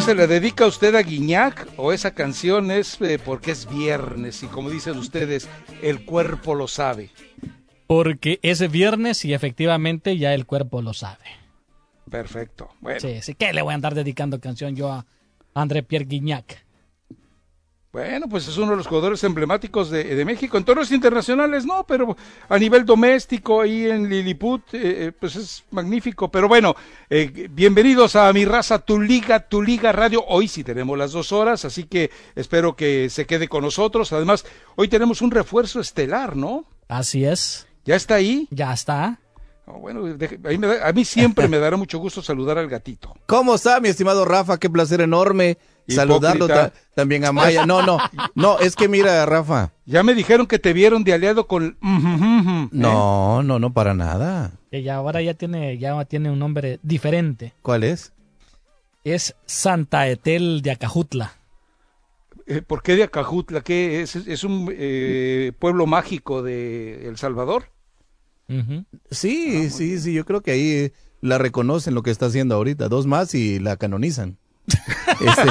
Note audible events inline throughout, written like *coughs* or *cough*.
Se le dedica a usted a Guiñac o esa canción es eh, porque es viernes y como dicen ustedes, el cuerpo lo sabe? Porque es viernes y efectivamente ya el cuerpo lo sabe. Perfecto. Bueno. Sí, sí, que le voy a andar dedicando canción yo a André Pierre Guignac. Bueno, pues es uno de los jugadores emblemáticos de, México. En torneos internacionales no, pero a nivel doméstico ahí en Lilliput, eh, eh, pues es magnífico. Pero bueno, eh, bienvenidos a mi raza, tu liga, tu liga radio. Hoy sí tenemos las dos horas, así que espero que se quede con nosotros. Además, hoy tenemos un refuerzo estelar, ¿no? Así es. ¿Ya está ahí? Ya está. Bueno, a mí siempre me dará mucho gusto saludar al gatito. *laughs* ¿Cómo está, mi estimado Rafa? Qué placer enorme saludarlo también a Maya. No, no, no, es que mira, Rafa. Ya me dijeron que te vieron de aliado con... No, no, no, para nada. Ella ahora ya tiene, ya tiene un nombre diferente. ¿Cuál es? Es Santa Etel de Acajutla. Eh, ¿Por qué de Acajutla? ¿Qué es? ¿Es un eh, pueblo mágico de El Salvador? Sí, ah, sí, sí, yo creo que ahí la reconocen lo que está haciendo ahorita. Dos más y la canonizan. *laughs* Este.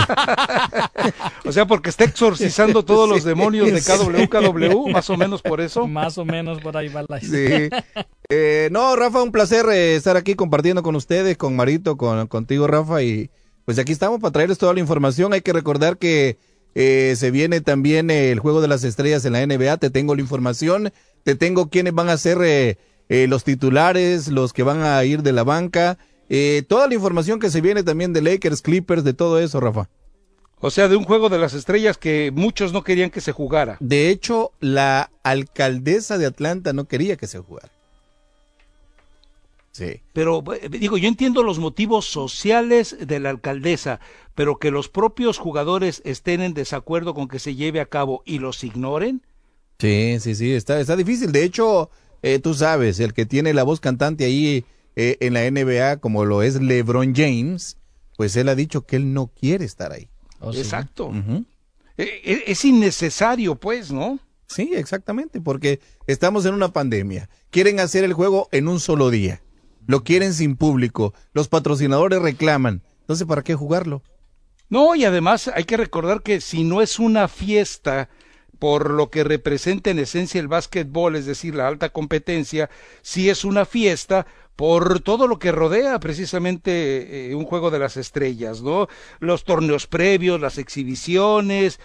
o sea, porque está exorcizando todos los demonios de KW, más o menos por eso. Más o menos por ahí va la Sí. *laughs* Eh, no, Rafa, un placer eh, estar aquí compartiendo con ustedes, con Marito, con, contigo, Rafa, y pues aquí estamos para traerles toda la información. Hay que recordar que eh, se viene también el Juego de las Estrellas en la NBA, te tengo la información, te tengo quiénes van a ser los titulares, los que van a ir de la banca, eh, toda la información que se viene también de Lakers, Clippers, de todo eso, Rafa. O sea, de un juego de las estrellas que muchos no querían que se jugara. De hecho, la alcaldesa de Atlanta no quería que se jugara. Sí. Pero eh, digo, yo entiendo los motivos sociales de la alcaldesa, pero que los propios jugadores estén en desacuerdo con que se lleve a cabo y los ignoren. Sí, sí, sí, está, está difícil. De hecho, eh, tú sabes, el que tiene la voz cantante ahí eh, en la NBA como lo es LeBron James, pues él ha dicho que él no quiere estar ahí. Oh, Exacto. E, e, es innecesario, pues, ¿no? Sí, exactamente, porque estamos en una pandemia. Quieren hacer el juego en un solo día. Lo quieren sin público. Los patrocinadores reclaman. Entonces, ¿para qué jugarlo? No, y además hay que recordar que si no es una fiesta por lo que representa en esencia el básquetbol, es decir, la alta competencia, si es una fiesta, por todo lo que rodea precisamente eh, un juego de las estrellas, ¿no? Los torneos previos, las exhibiciones,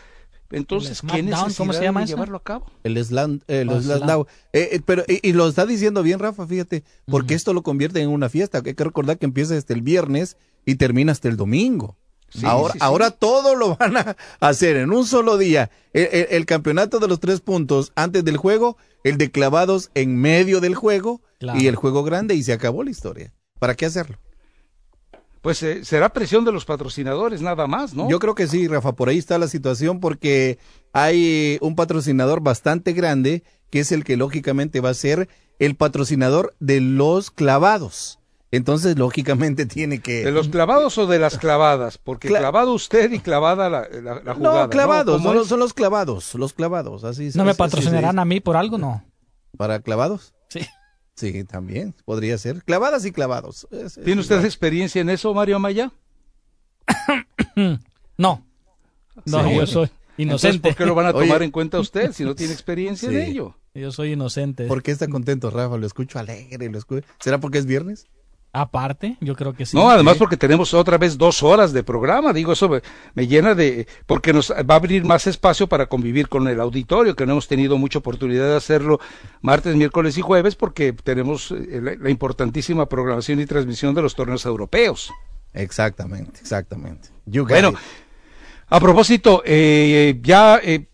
entonces, ¿qué necesidad ¿cómo se llama de llevarlo a cabo? El Slam, el oh, eh, eh, pero, y, lo está diciendo bien, Rafa, fíjate, porque esto lo convierte en una fiesta. Hay que recordar que empieza desde el viernes y termina hasta el domingo. ahora, ahora todo lo van a *laughs* hacer en un solo día. El, campeonato de los tres puntos antes del juego, el de clavados en medio del juego y el juego grande y se acabó la historia. ¿Para qué hacerlo? Pues eh, será presión de los patrocinadores nada más, ¿no? Yo creo que sí, Rafa, por ahí está la situación porque hay un patrocinador bastante grande que es el que lógicamente va a ser el patrocinador de los clavados. Entonces, *laughs* lógicamente tiene que... ¿De los clavados o de las clavadas? Porque clavado usted y clavada la, jugada. No, clavados, Son, los clavados, los clavados, así ¿No me patrocinarán a mí por algo, no? ¿Para clavados? Sí. Sí, también podría ser. Clavadas y clavados. ¿Tiene usted experiencia en eso, Mario Amaya? *coughs* no. No, yo soy inocente. ¿Por qué lo van a tomar en cuenta usted si no tiene experiencia en ello? Yo soy inocente. ¿Por qué está contento, Rafa? Lo escucho alegre. Lo escucho... ¿Será porque es viernes? Aparte, yo creo que sí. No, además porque tenemos otra vez dos horas de programa, digo, eso me, llena de, porque nos va a abrir más espacio para convivir con el auditorio, que no hemos tenido mucha oportunidad de hacerlo martes, miércoles y jueves, porque tenemos eh, la, importantísima programación y transmisión de los torneos europeos. Exactamente, exactamente. bueno, a propósito, eh, ya, eh,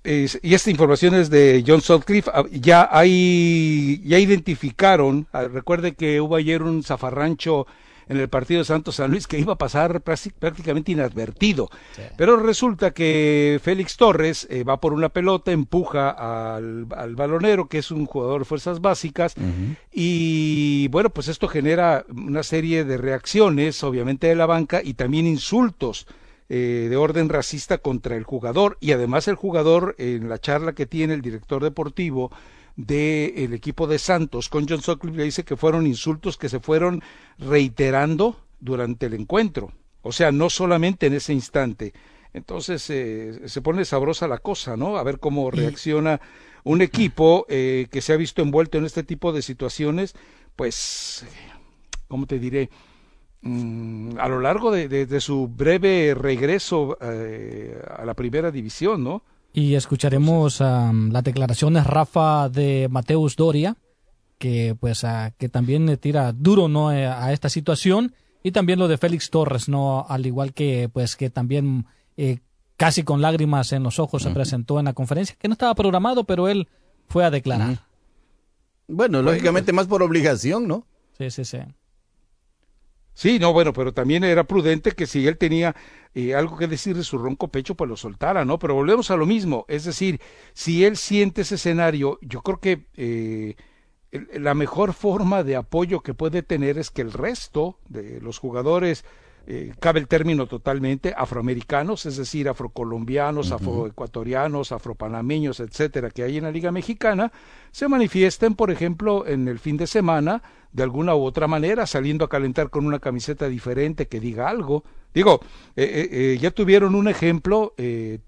y esta información es de John Sutcliffe, ah, ya hay, ya identificaron, ah, recuerde que hubo ayer un zafarrancho en el partido de Santos San Luis que iba a pasar prácticamente inadvertido. Pero resulta que Félix Torres eh, va por una pelota, empuja al, balonero, que es un jugador de fuerzas básicas, y bueno, pues esto genera una serie de reacciones, obviamente de la banca, y también insultos eh, de orden racista contra el jugador y además el jugador en la charla que tiene el director deportivo del equipo de Santos con John Sutcliffe le dice que fueron insultos que se fueron reiterando durante el encuentro, o sea, no solamente en ese instante. Entonces eh, se pone sabrosa la cosa, ¿no? A ver cómo reacciona un equipo eh, que se ha visto envuelto en este tipo de situaciones, pues, ¿cómo te diré? Mm, a lo largo de, su breve regreso eh, a la primera división, ¿no? Y escucharemos las declaraciones, Rafa, de Mateus Doria, que pues que también le tira duro no eh, a esta situación. Y también lo de Félix Torres no al igual que pues que también eh, casi con lágrimas en los ojos se presentó en la conferencia que no estaba programado pero él fue a declarar. Bueno lógicamente más por obligación no sí sí sí Sí, no, bueno, pero también era prudente que si él tenía eh, algo que decir de su ronco pecho, pues lo soltara, ¿no? Pero volvemos a lo mismo, es decir, si él siente ese escenario, yo creo que eh, la mejor forma de apoyo que puede tener es que el resto de los jugadores eh, cabe el término totalmente, afroamericanos, es decir, afrocolombianos, afroecuatorianos, afropanameños, etcétera, que hay en la Liga Mexicana, se manifiesten, por ejemplo, en el fin de semana, de alguna u otra manera, saliendo a calentar con una camiseta diferente que diga algo. Digo, eh, eh, ya tuvieron un ejemplo,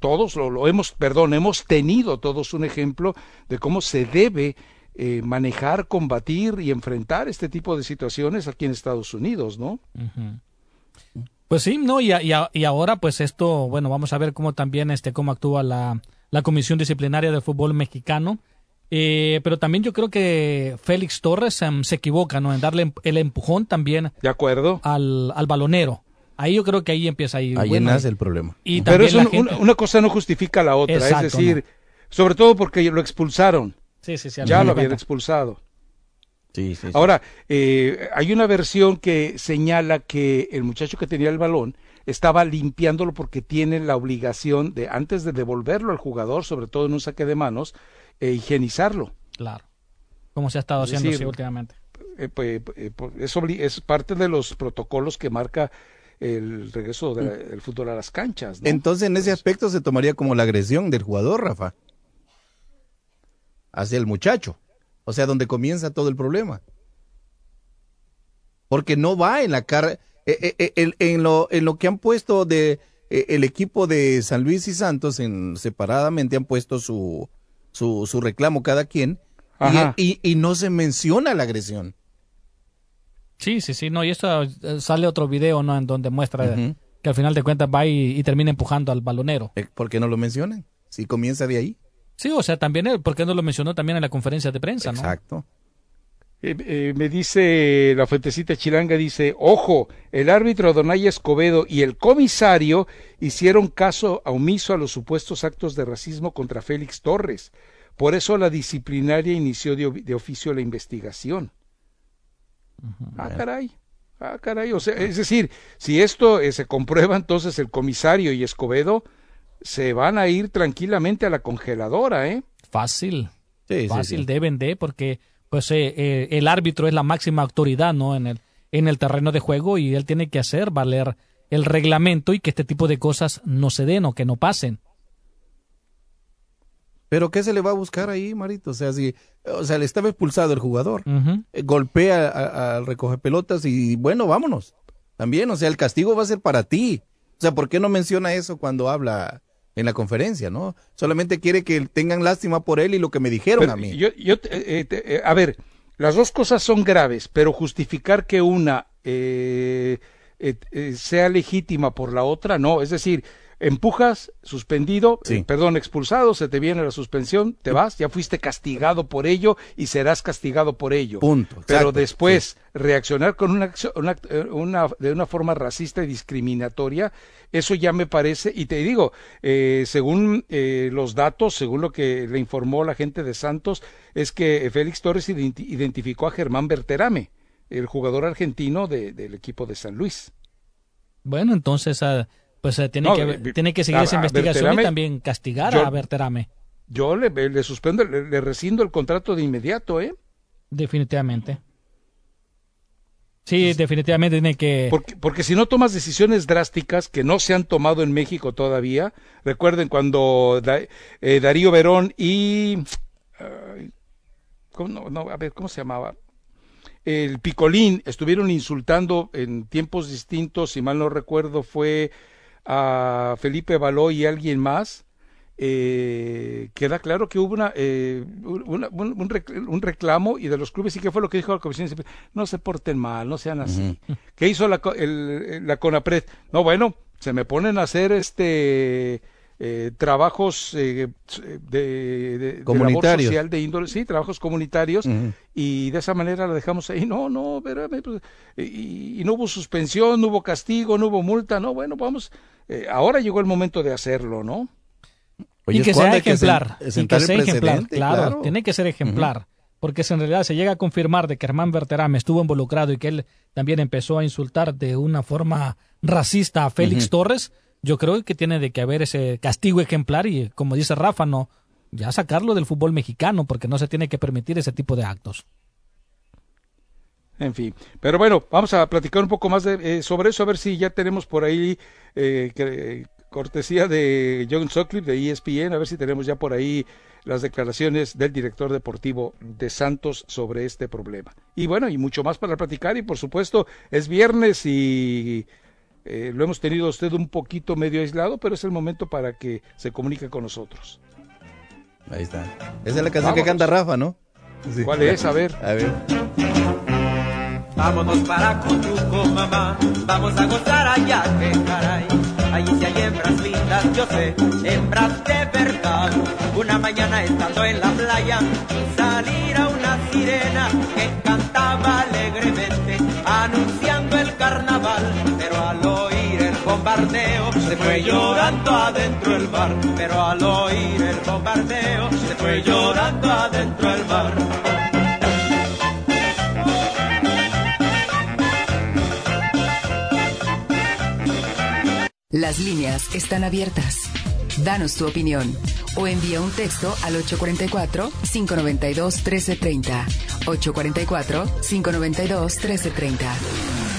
todos lo, lo, hemos, perdón, hemos tenido todos un ejemplo de cómo se debe manejar, combatir y enfrentar este tipo de situaciones aquí en Estados Unidos, ¿no? Pues sí, no, y, y, ahora pues esto, bueno, vamos a ver cómo también este, cómo actúa la, la Comisión Disciplinaria de Fútbol Mexicano. Eh, pero también yo creo que Félix Torres em, se equivoca, ¿no? En darle el empujón también. De acuerdo. Al, al balonero. Ahí yo creo que ahí empieza ahí. Ahí nace el problema. Y pero eso una cosa no justifica la otra. es decir, sobre todo porque lo expulsaron. Sí, sí, sí. Ya lo habían expulsado. Ahora, eh, hay una versión que señala que el muchacho que tenía el balón estaba limpiándolo porque tiene la obligación de, antes de devolverlo al jugador, sobre todo en un saque de manos, eh, higienizarlo. Claro. Como se ha estado haciendo últimamente. Eh, pues, es, es, parte de los protocolos que marca el regreso del fútbol a las canchas. Entonces, en ese aspecto se tomaría como la agresión del jugador, Rafa, hacia el muchacho. O sea, donde comienza todo el problema. Porque no va en la cara, eh, eh, eh, en, lo, en lo que han puesto de el equipo de San Luis y Santos, en, separadamente han puesto su, su, su reclamo cada quien, y, y, no se menciona la agresión. Sí, sí, sí, no, y esto sale otro video, ¿no? En donde muestra que al final de cuentas va y, termina empujando al balonero. ¿Por qué no lo mencionan? Si comienza de ahí. Sí, o sea, también, eh, ¿por qué no lo mencionó también en la conferencia de prensa, no? Exacto. me dice la fuentecita chilanga, dice, ojo, el árbitro Donay Escobedo y el comisario hicieron caso omiso a los supuestos actos de racismo contra Félix Torres. Por eso la disciplinaria inició de oficio la investigación. Ah, caray. Ah, caray. O sea, es decir, si esto eh, se comprueba, entonces el comisario y Escobedo se van a ir tranquilamente a la congeladora, ¿eh? Fácil. Sí, Fácil, deben de, porque pues eh, eh, el árbitro es la máxima autoridad, ¿no? En el, en el terreno de juego y él tiene que hacer valer el reglamento y que este tipo de cosas no se den o que no pasen. Pero ¿qué se le va a buscar ahí, Marito? O sea, si, o sea, le estaba expulsado el jugador, eh, golpea al recoge pelotas y bueno, vámonos. También, o sea, el castigo va a ser para ti. O sea, ¿por qué no menciona eso cuando habla en la conferencia, no? Solamente quiere que tengan lástima por él y lo que me dijeron a mí. Yo, yo eh, eh, a ver, las dos cosas son graves, pero justificar que una sea legítima por la otra, no. Es decir, empujas, suspendido, eh, perdón, expulsado, se te viene la suspensión, te vas, ya fuiste castigado por ello y serás castigado por ello. Punto. Pero después reaccionar con una, eh, una, de una forma racista y discriminatoria, eso ya me parece, y te digo, eh, según los datos, según lo que le informó la gente de Santos, es que Félix Torres identificó a Germán Berterame, el jugador argentino del equipo de San Luis. Bueno, entonces... a pues eh, tiene, que, tiene que seguir esa investigación y también castigar a Berterame. Yo le, le suspendo, le, rescindo el contrato de inmediato, ¿eh? Definitivamente. Sí, definitivamente tiene que... Porque, porque, si no tomas decisiones drásticas que no se han tomado en México todavía, recuerden cuando eh, Darío Verón y... ¿cómo, no, a ver, ¿cómo se llamaba? El Picolín estuvieron insultando en tiempos distintos, si mal no recuerdo, fue a Felipe Baló y alguien más, eh, queda claro que hubo una, eh, un, reclamo y de los clubes y que fue lo que dijo la comisión no se porten mal no sean así qué hizo la, el, la Conapred no bueno se me ponen a hacer este eh, trabajos eh, de, de, labor social de índole, sí, trabajos comunitarios, y de esa manera la dejamos ahí. No, no, espérame, pues, y, no hubo suspensión, no hubo castigo, no hubo multa, no, bueno, vamos, eh, ahora llegó el momento de hacerlo, ¿no? y que sea ejemplar, y que sea ejemplar, claro, tiene que ser ejemplar. Porque si en realidad se llega a confirmar de que Germán Berterame estuvo involucrado y que él también empezó a insultar de una forma racista a Félix Torres, yo creo que tiene de que haber ese castigo ejemplar y, como dice Rafa, no, ya sacarlo del fútbol mexicano porque no se tiene que permitir ese tipo de actos. En fin, pero bueno, vamos a platicar un poco más de, eh, sobre eso, a ver si ya tenemos por ahí eh, cortesía de John Sutcliffe de ESPN, a ver si tenemos ya por ahí las declaraciones del director deportivo de Santos sobre este problema. Y bueno, y mucho más para platicar y por supuesto es viernes y eh, lo hemos tenido usted un poquito medio aislado, pero es el momento para que se comunique con nosotros. Ahí está. Esa es la canción que canta Rafa, ¿no? ¿Cuál es? A ver. A ver. Vámonos para Coyuco, mamá. Vamos a gozar allá, que caray. Allí si hay hembras lindas, yo sé, hembras de verdad. Una mañana estando en la playa, salir a una sirena que cantaba alegremente, anunciando el carnaval. Al oír el bombardeo, se fue llorando adentro el mar. Pero al oír el bombardeo, se fue llorando adentro el mar. Las líneas están abiertas. Danos tu opinión o envía un texto al 844-592-1330. 844-592-1330.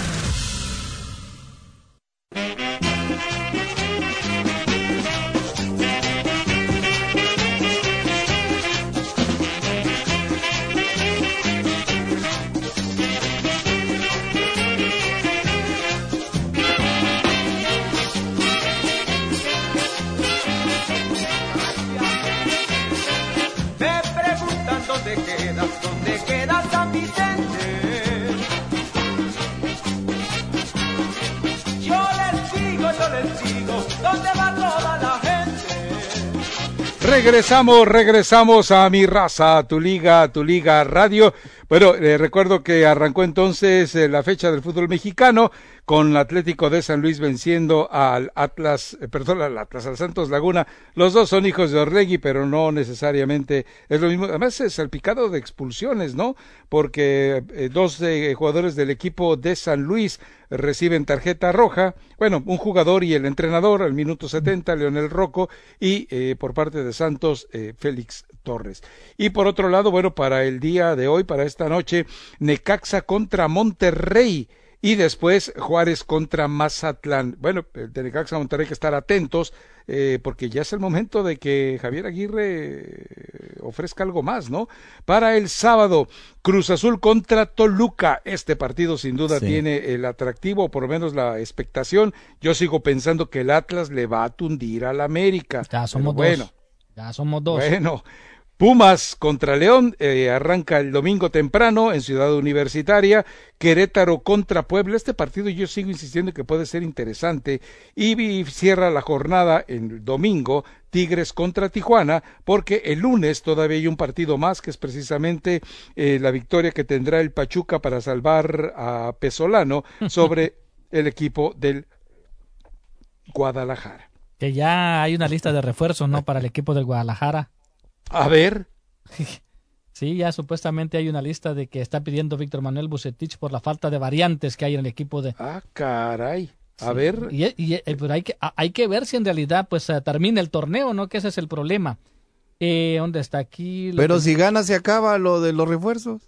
Regresamos, regresamos a mi raza, tu liga, tu liga radio. Bueno, eh, recuerdo que arrancó entonces eh, la fecha del fútbol mexicano con Atlético de San Luis venciendo al Atlas, eh, perdón, al Atlas, al Santos Laguna. Los dos son hijos de Orlegui, pero no necesariamente es lo mismo. Además es salpicado de expulsiones, ¿no? Porque eh, dos eh, jugadores del equipo de San Luis reciben tarjeta roja. Bueno, un jugador y el entrenador al minuto 70, Leonel Rocco, y por parte de Santos, Félix Torres. Y por otro lado, bueno, para el día de hoy, para esta noche, Necaxa contra Monterrey y después Juárez contra Mazatlán. Bueno, el de Necaxa Monterrey hay que estar atentos eh, porque ya es el momento de que Javier Aguirre eh, ofrezca algo más, ¿no? Para el sábado, Cruz Azul contra Toluca. Este partido sin duda tiene el atractivo, o por lo menos la expectación. Yo sigo pensando que el Atlas le va a tundir al América. Ya somos dos. Bueno. Ya somos dos. Bueno, Pumas contra León eh, arranca el domingo temprano en Ciudad Universitaria. Querétaro contra Puebla. Este partido yo sigo insistiendo que puede ser interesante. Y cierra la jornada el domingo Tigres contra Tijuana, porque el lunes todavía hay un partido más, que es precisamente eh, la victoria que tendrá el Pachuca para salvar a Pesolano *laughs* sobre el equipo del Guadalajara. Que ya hay una lista de refuerzos, ¿no? *laughs* Para el equipo del Guadalajara. A ver. *laughs* Sí, ya supuestamente hay una lista de que está pidiendo Víctor Manuel Bucetich por la falta de variantes que hay en el equipo de... Ah, caray. A ver. Y, eh, pero hay que, hay que ver si en realidad pues eh, termina el torneo, ¿no? Que ese es el problema. Eh, ¿Dónde está aquí? Pero si gana se acaba lo de los refuerzos.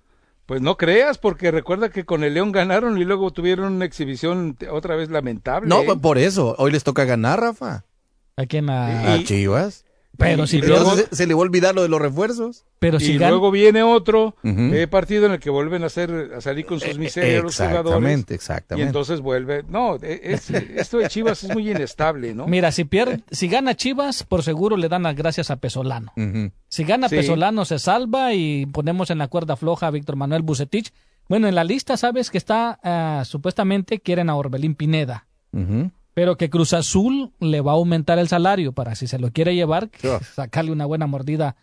Pues no creas, porque recuerda que con el León ganaron y luego tuvieron una exhibición otra vez lamentable. No, por eso. Hoy les toca ganar, Rafa. ¿A quién? A, Chivas. Pero si se, le va a olvidar lo de los refuerzos. Pero si y luego viene otro eh, partido en el que vuelven a hacer a salir con sus eh, miserias los jugadores. Exactamente, exactamente. Y entonces vuelve. No, e, esto de Chivas es muy inestable, ¿no? Mira, si pierde, si gana Chivas, por seguro le dan las gracias a Pesolano. Si gana Pesolano se salva y ponemos en la cuerda floja a Víctor Manuel Bucetich. Bueno, en la lista sabes que está ah, supuestamente quieren a Orbelín Pineda pero que Cruz Azul le va a aumentar el salario para si se lo quiere llevar, sacarle una buena mordida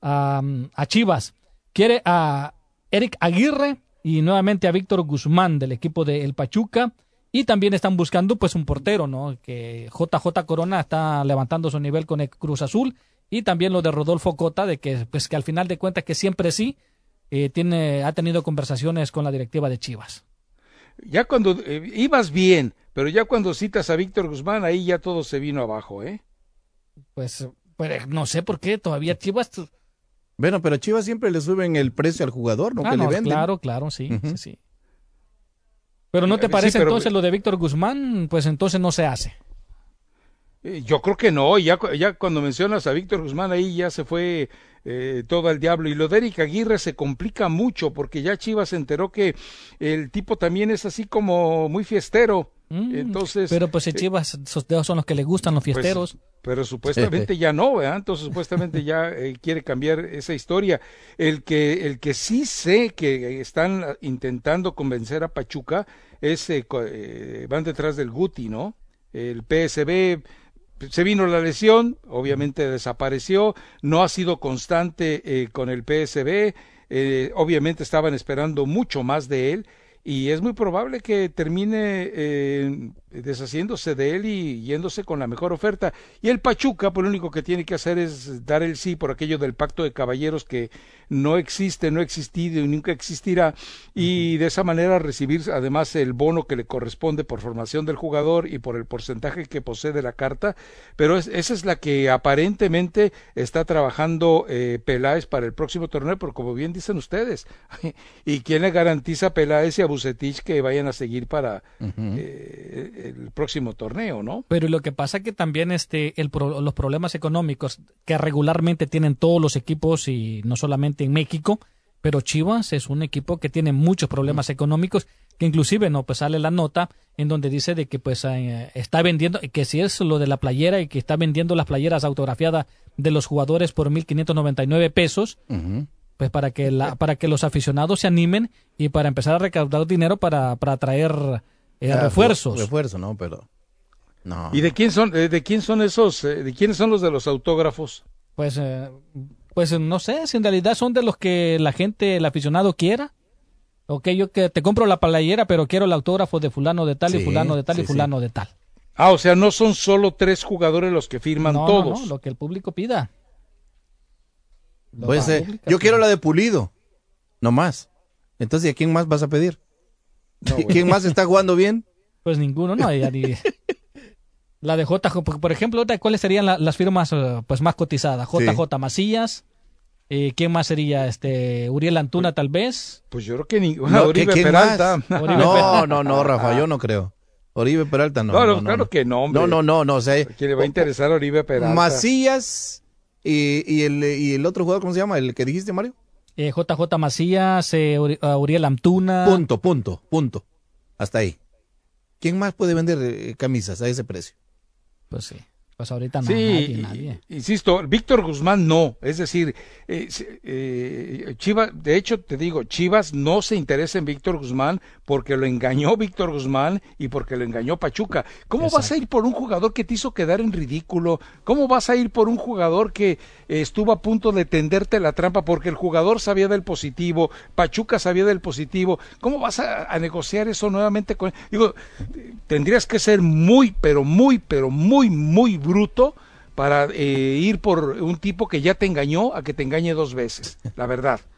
a, Chivas. Quiere a Eric Aguirre y nuevamente a Víctor Guzmán del equipo de El Pachuca. Y también están buscando pues un portero, ¿no? Que JJ Corona está levantando su nivel con el Cruz Azul. Y también lo de Rodolfo Cota, de que pues que al final de cuentas que siempre sí eh, tiene, ha tenido conversaciones con la directiva de Chivas. Ya cuando eh, ibas bien, pero ya cuando citas a Víctor Guzmán, ahí ya todo se vino abajo, ¿eh? Pues, pues no sé por qué, todavía Chivas... Bueno, pero Chivas siempre le suben el precio al jugador, ¿no? Ah, le venden. Claro, claro, sí, sí, sí. Pero ¿no te parece entonces lo de Víctor Guzmán? Pues entonces no se hace. Eh, yo creo que no, ya, ya cuando mencionas a Víctor Guzmán ahí ya se fue eh, todo el diablo. Y lo de Eric Aguirre se complica mucho porque ya Chivas se enteró que el tipo también es así como muy fiestero. Mm, Entonces, pero pues en eh, Chivas esos dedos son los que le gustan los pues, fiesteros. pero supuestamente *laughs* ya no, ¿verdad? Entonces supuestamente ya eh, quiere cambiar esa historia. El que el que sí sé que están intentando convencer a Pachuca es van detrás del Guti, ¿no? El PSB se vino la lesión, obviamente desapareció, no ha sido constante eh, con el PSB, eh, obviamente estaban esperando mucho más de él y es muy probable que termine eh, deshaciéndose de él y yéndose con la mejor oferta. Y el Pachuca, pues lo único que tiene que hacer es dar el sí por aquello del pacto de caballeros que no existe, no ha existido y nunca existirá, y de esa manera recibir además el bono que le corresponde por formación del jugador y por el porcentaje que posee de la carta, pero esa es la que aparentemente está trabajando eh, Peláez para el próximo torneo, pero como bien dicen ustedes, *laughs* ¿y quién le garantiza a Peláez y a Bucetich que vayan a seguir para el próximo torneo, ¿no? Pero lo que pasa es que también este, el los problemas económicos que regularmente tienen todos los equipos y no solamente en México, pero Chivas es un equipo que tiene muchos problemas económicos, que inclusive no pues sale la nota en donde dice de que pues eh, está vendiendo que si es lo de la playera y que está vendiendo las playeras autografiadas de los jugadores por 1599 pesos. Pues para que la, para que los aficionados se animen y para empezar a recaudar dinero para, para traer eh, refuerzos. Refuerzo, no, pero. No. ¿Y de quién son, de quién son esos, eh, de quiénes son los de los autógrafos? Pues, eh, pues no sé, si en realidad son de los que la gente, el aficionado quiera. Ok, yo que te compro la playera, pero quiero el autógrafo de fulano de tal y fulano de tal sí, y fulano de tal. Ah, o sea, no son solo tres jugadores los que firman No, no, todos. no, lo que el público pida. Lo Pues, eh, yo quiero la de Pulido, no más. Entonces, ¿a quién más vas a pedir? No. ¿Quién más está jugando bien? Pues ninguno, no. ya ni- *laughs* la de JJ, por- ejemplo, ¿cuáles serían la- las firmas eh, pues más cotizadas? JJ Macías. Eh, ¿Quién más sería? Este, Uriel Antuna, tal vez. Pues yo creo que ni... No, Oribe ¿quién Peralta. más? *laughs* Oribe No, Peralta. no, no, Rafa, yo no creo. Oribe Peralta no. No, no, no, claro no. que no, hombre. No, no, no, no, o sea, ¿A quién le va a interesar a Oribe Peralta? Macías y, y el, y el otro jugador, ¿cómo se llama? ¿El que dijiste, Mario? Eh, JJ Macías, eh, Uri- Uriel Antuna. Punto, punto, punto. Hasta ahí. ¿Quién más puede vender eh, camisas a ese precio? Pues sí. Pues ahorita no, Sí, nadie, nadie. insisto, Víctor Guzmán no, es decir, eh, eh, Chivas, de hecho te digo, Chivas no se interesa en Víctor Guzmán porque lo engañó Víctor Guzmán y porque lo engañó Pachuca. ¿Cómo vas a ir por un jugador que te hizo quedar en ridículo? ¿Cómo vas a ir por un jugador que estuvo a punto de tenderte la trampa porque el jugador sabía del positivo, Pachuca sabía del positivo? ¿Cómo vas a, a negociar eso nuevamente con Digo, tendrías que ser muy, pero muy, pero muy, muy bruto para eh, ir por un tipo que ya te engañó a que te engañe dos veces, la verdad. *laughs*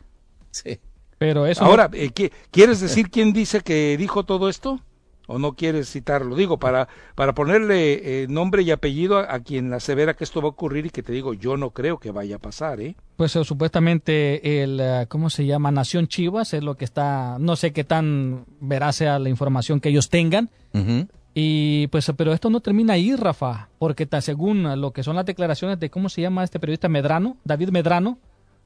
Sí. Pero eso. Ahora, eh, ¿qui- ¿quieres decir quién dice que dijo todo esto? ¿O no quieres citarlo? Digo, para, para ponerle eh, nombre y apellido a, a quien asevera que esto va a ocurrir y que te digo, yo no creo que vaya a pasar, ¿eh? Pues eh, supuestamente el, eh, ¿cómo se llama? Nación Chivas es lo que está, no sé qué tan veraz sea la información que ellos tengan. Y pues, pero esto no termina ahí, Rafa, porque ta- según lo que son las declaraciones de, ¿cómo se llama este periodista Medrano? David Medrano,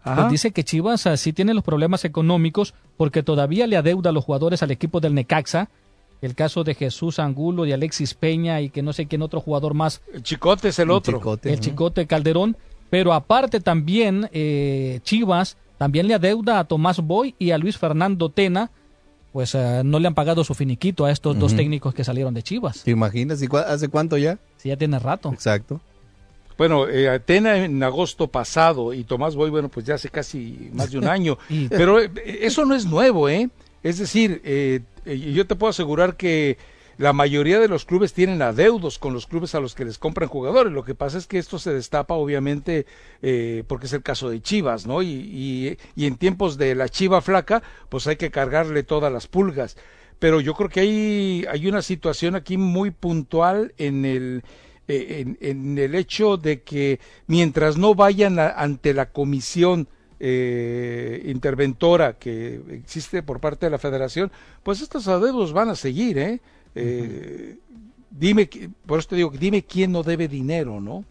Ajá. pues dice que Chivas ah, sí tiene los problemas económicos porque todavía le adeuda a los jugadores al equipo del Necaxa. El caso de Jesús Angulo y Alexis Peña y que no sé quién otro jugador más El Chicote es el otro. chicote, el ¿no? Chicote Calderón, pero aparte también eh, Chivas también le adeuda a Tomás Boy y a Luis Fernando Tena, pues eh, no le han pagado su finiquito a estos dos técnicos que salieron de Chivas. ¿Te imaginas? ¿Y cua- ¿Hace cuánto ya? Sí, ya tiene rato. Exacto. Bueno, eh, Atena en agosto pasado y Tomás Boy, bueno, pues ya hace casi más de un año. *laughs* Y- Pero eh, eso no es nuevo, ¿eh? Es decir, eh, eh, yo te puedo asegurar que la mayoría de los clubes tienen adeudos con los clubes a los que les compran jugadores. Lo que pasa es que esto se destapa, obviamente, eh, porque es el caso de Chivas, ¿no? Y, y, y en tiempos de la Chiva flaca, pues hay que cargarle todas las pulgas. Pero yo creo que hay, hay una situación aquí muy puntual en el, eh, en, el hecho de que mientras no vayan a- ante la comisión eh, interventora que existe por parte de la federación, pues estos adeudos van a seguir, ¿eh? Eh, Dime, por eso te digo, dime quién no debe dinero, ¿no?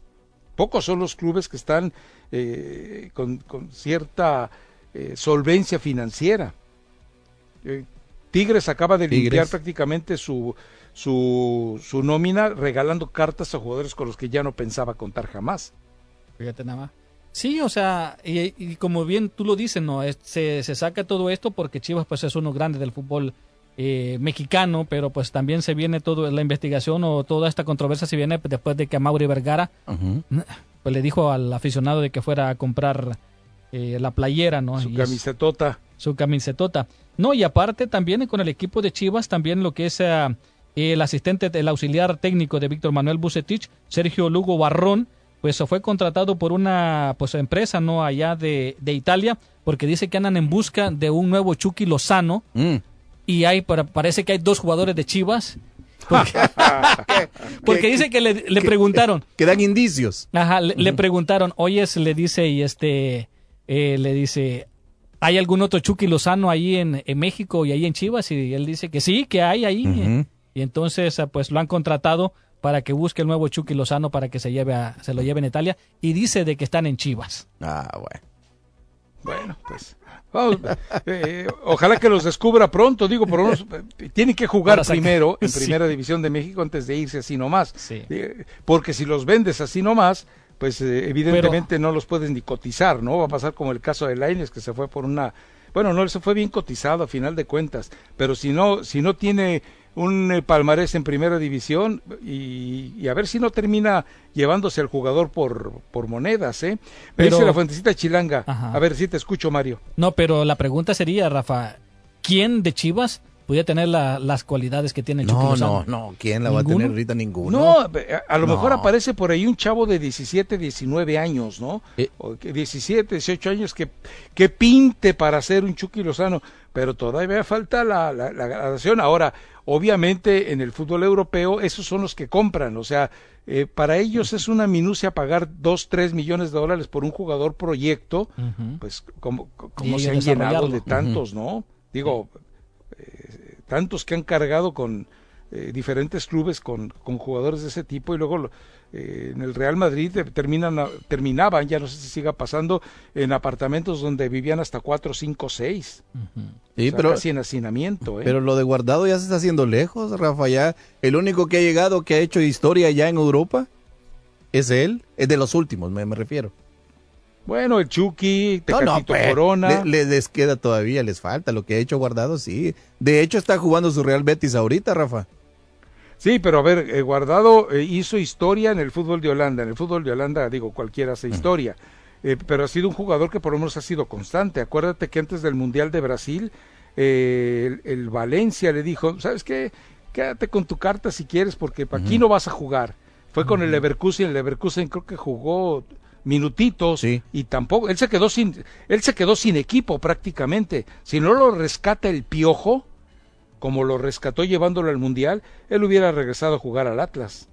Pocos son los clubes que están eh, con, con cierta eh, solvencia financiera. Eh, Tigres acaba de limpiar prácticamente su, su, su nómina regalando cartas a jugadores con los que ya no pensaba contar jamás. Fíjate nada más. Sí, o sea, y, y como bien tú lo dices, ¿no? Es- se, se saca todo esto porque Chivas pues es uno grande del fútbol eh, mexicano, pero pues también se viene toda la investigación o toda esta controversia se viene después de que a Mauri Vergara pues le dijo al aficionado de que fuera a comprar eh, la playera, ¿no? Su Y es- camisetota. su camisetota. No, y aparte también con el equipo de Chivas, también lo que es eh, el asistente, el auxiliar técnico de Víctor Manuel Bucetich, Sergio Lugo Barrón, pues fue contratado por una pues empresa no allá de, de Italia, porque dice que andan en busca de un nuevo Chucky Lozano Mm. Y hay para- parece que hay dos jugadores de Chivas. Porque, *laughs* *laughs* porque ¿Qué- dice que le, preguntaron, *laughs* Que dan indicios. Ajá, le, le preguntaron, oye, le dice, y este, eh, le dice, ¿hay algún otro Chucky Lozano ahí en, en México y ahí en Chivas? Y él dice que sí, que hay ahí. Y entonces, ah, pues lo han contratado para que busque el nuevo Chucky Lozano para que se lleve a, se lo lleve en Italia. Y dice de que están en Chivas. Ah, bueno. Bueno, pues. vamos, eh, ojalá que los descubra pronto, digo, por lo menos eh, tienen que jugar Para sacar- primero en *laughs* Sí. Primera División de México antes de irse así nomás. Sí. Eh, porque si los vendes así nomás, pues eh, evidentemente no los puedes ni cotizar, ¿no? Va a pasar como el caso de Lainez que se fue por una bueno, no se fue bien cotizado a final de cuentas, pero si no si no tiene un eh, palmarés en primera división y, y, a ver si no termina llevándose al jugador por, por monedas, ¿eh? Me Pero- dice la fuentecita chilanga. Ajá. A ver si te escucho, Mario. No, pero la pregunta sería, Rafa, ¿quién de Chivas podría tener la- las cualidades que tiene el Chucky No, Lozano? no, no. ¿Quién la va a tener ahorita? Ninguno. No, a, a lo No. mejor aparece por ahí un chavo de 17, 19 años, ¿no? Eh. O que 17, 18 años que, que pinte para ser un Chucky Lozano, pero todavía falta la, la, la gradación. Ahora, obviamente en el fútbol europeo esos son los que compran, o sea, eh, para ellos es una minucia pagar 2, 3 millones de dólares por un jugador proyecto, pues como, como se han llenado de tantos, ¿no? Digo, eh, tantos que han cargado con eh, diferentes clubes con, con jugadores de ese tipo y luego lo- eh, en el Real Madrid eh, terminan, a- terminaban, ya no sé si siga pasando, en apartamentos donde vivían hasta cuatro, cinco, seis. Sí, O sea, pero, casi en hacinamiento, ¿eh? pero lo de guardado ya se está haciendo lejos, Rafa. Ya el único que ha llegado, que ha hecho historia ya en Europa, es él. Es de los últimos, me, me refiero. Bueno, el Chucky, No, Tecatito no, pues, Corona. le- le- les queda todavía, les falta. Lo que ha hecho guardado, sí. De hecho, está jugando su Real Betis ahorita, Rafa. Sí, pero a ver, eh, Guardado eh, hizo historia en el fútbol de Holanda. En el fútbol de Holanda, digo, cualquiera hace historia. Eh, pero ha sido un jugador que por lo menos ha sido constante. Acuérdate que antes del Mundial de Brasil, eh, el, el Valencia le dijo, ¿sabes qué? Quédate con tu carta si quieres, porque aquí no vas a jugar. Fue con el Leverkusen, el Leverkusen creo que jugó minutitos Sí. y tampoco él se quedó sin él se quedó sin equipo prácticamente si no lo rescata el piojo como lo rescató llevándolo al mundial él hubiera regresado a jugar al Atlas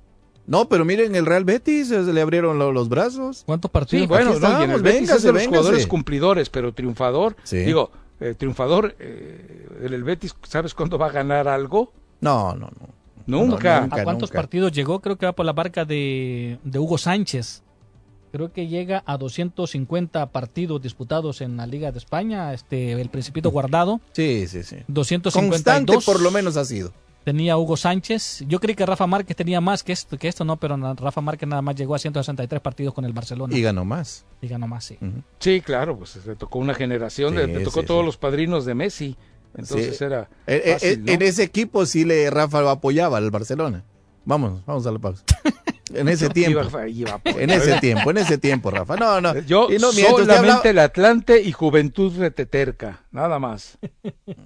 No, pero miren, el Real Betis eh, se le abrieron lo- los brazos. ¿Cuántos sí partidos? bueno aquí no, y en el Betis es de véngase, los jugadores véngase. cumplidores pero triunfador Sí. digo eh, triunfador eh, en el Betis sabes cuándo va a ganar algo No, no, no. nunca No, ¿A cuántos nunca. partidos llegó? Creo que va por la barca de, de Hugo Sánchez. Creo que llega a 250 partidos disputados en la Liga de España. Este, el Principito Guardado, Sí, sí, sí. 252. Constante por lo menos ha sido. Tenía Hugo Sánchez. Yo creí que Rafa Márquez tenía más que esto, que esto no, pero Rafa Márquez nada más llegó a 163 partidos con el Barcelona. Y ganó más. Y ganó más, sí. Sí claro pues le tocó una generación Sí, le, le tocó sí, todos sí. los padrinos de Messi entonces Sí. era Eh, eh, fácil, eh, ¿no? En ese equipo sí le Rafa lo apoyaba al Barcelona. Vamos, vamos a la pausa. *laughs* En ese tiempo. Iba- iba por- En ese tiempo, en ese tiempo, Rafa. No, no. Yo Y no miento, solamente hablaba- el Atlante y Juventud Reteterca, nada más.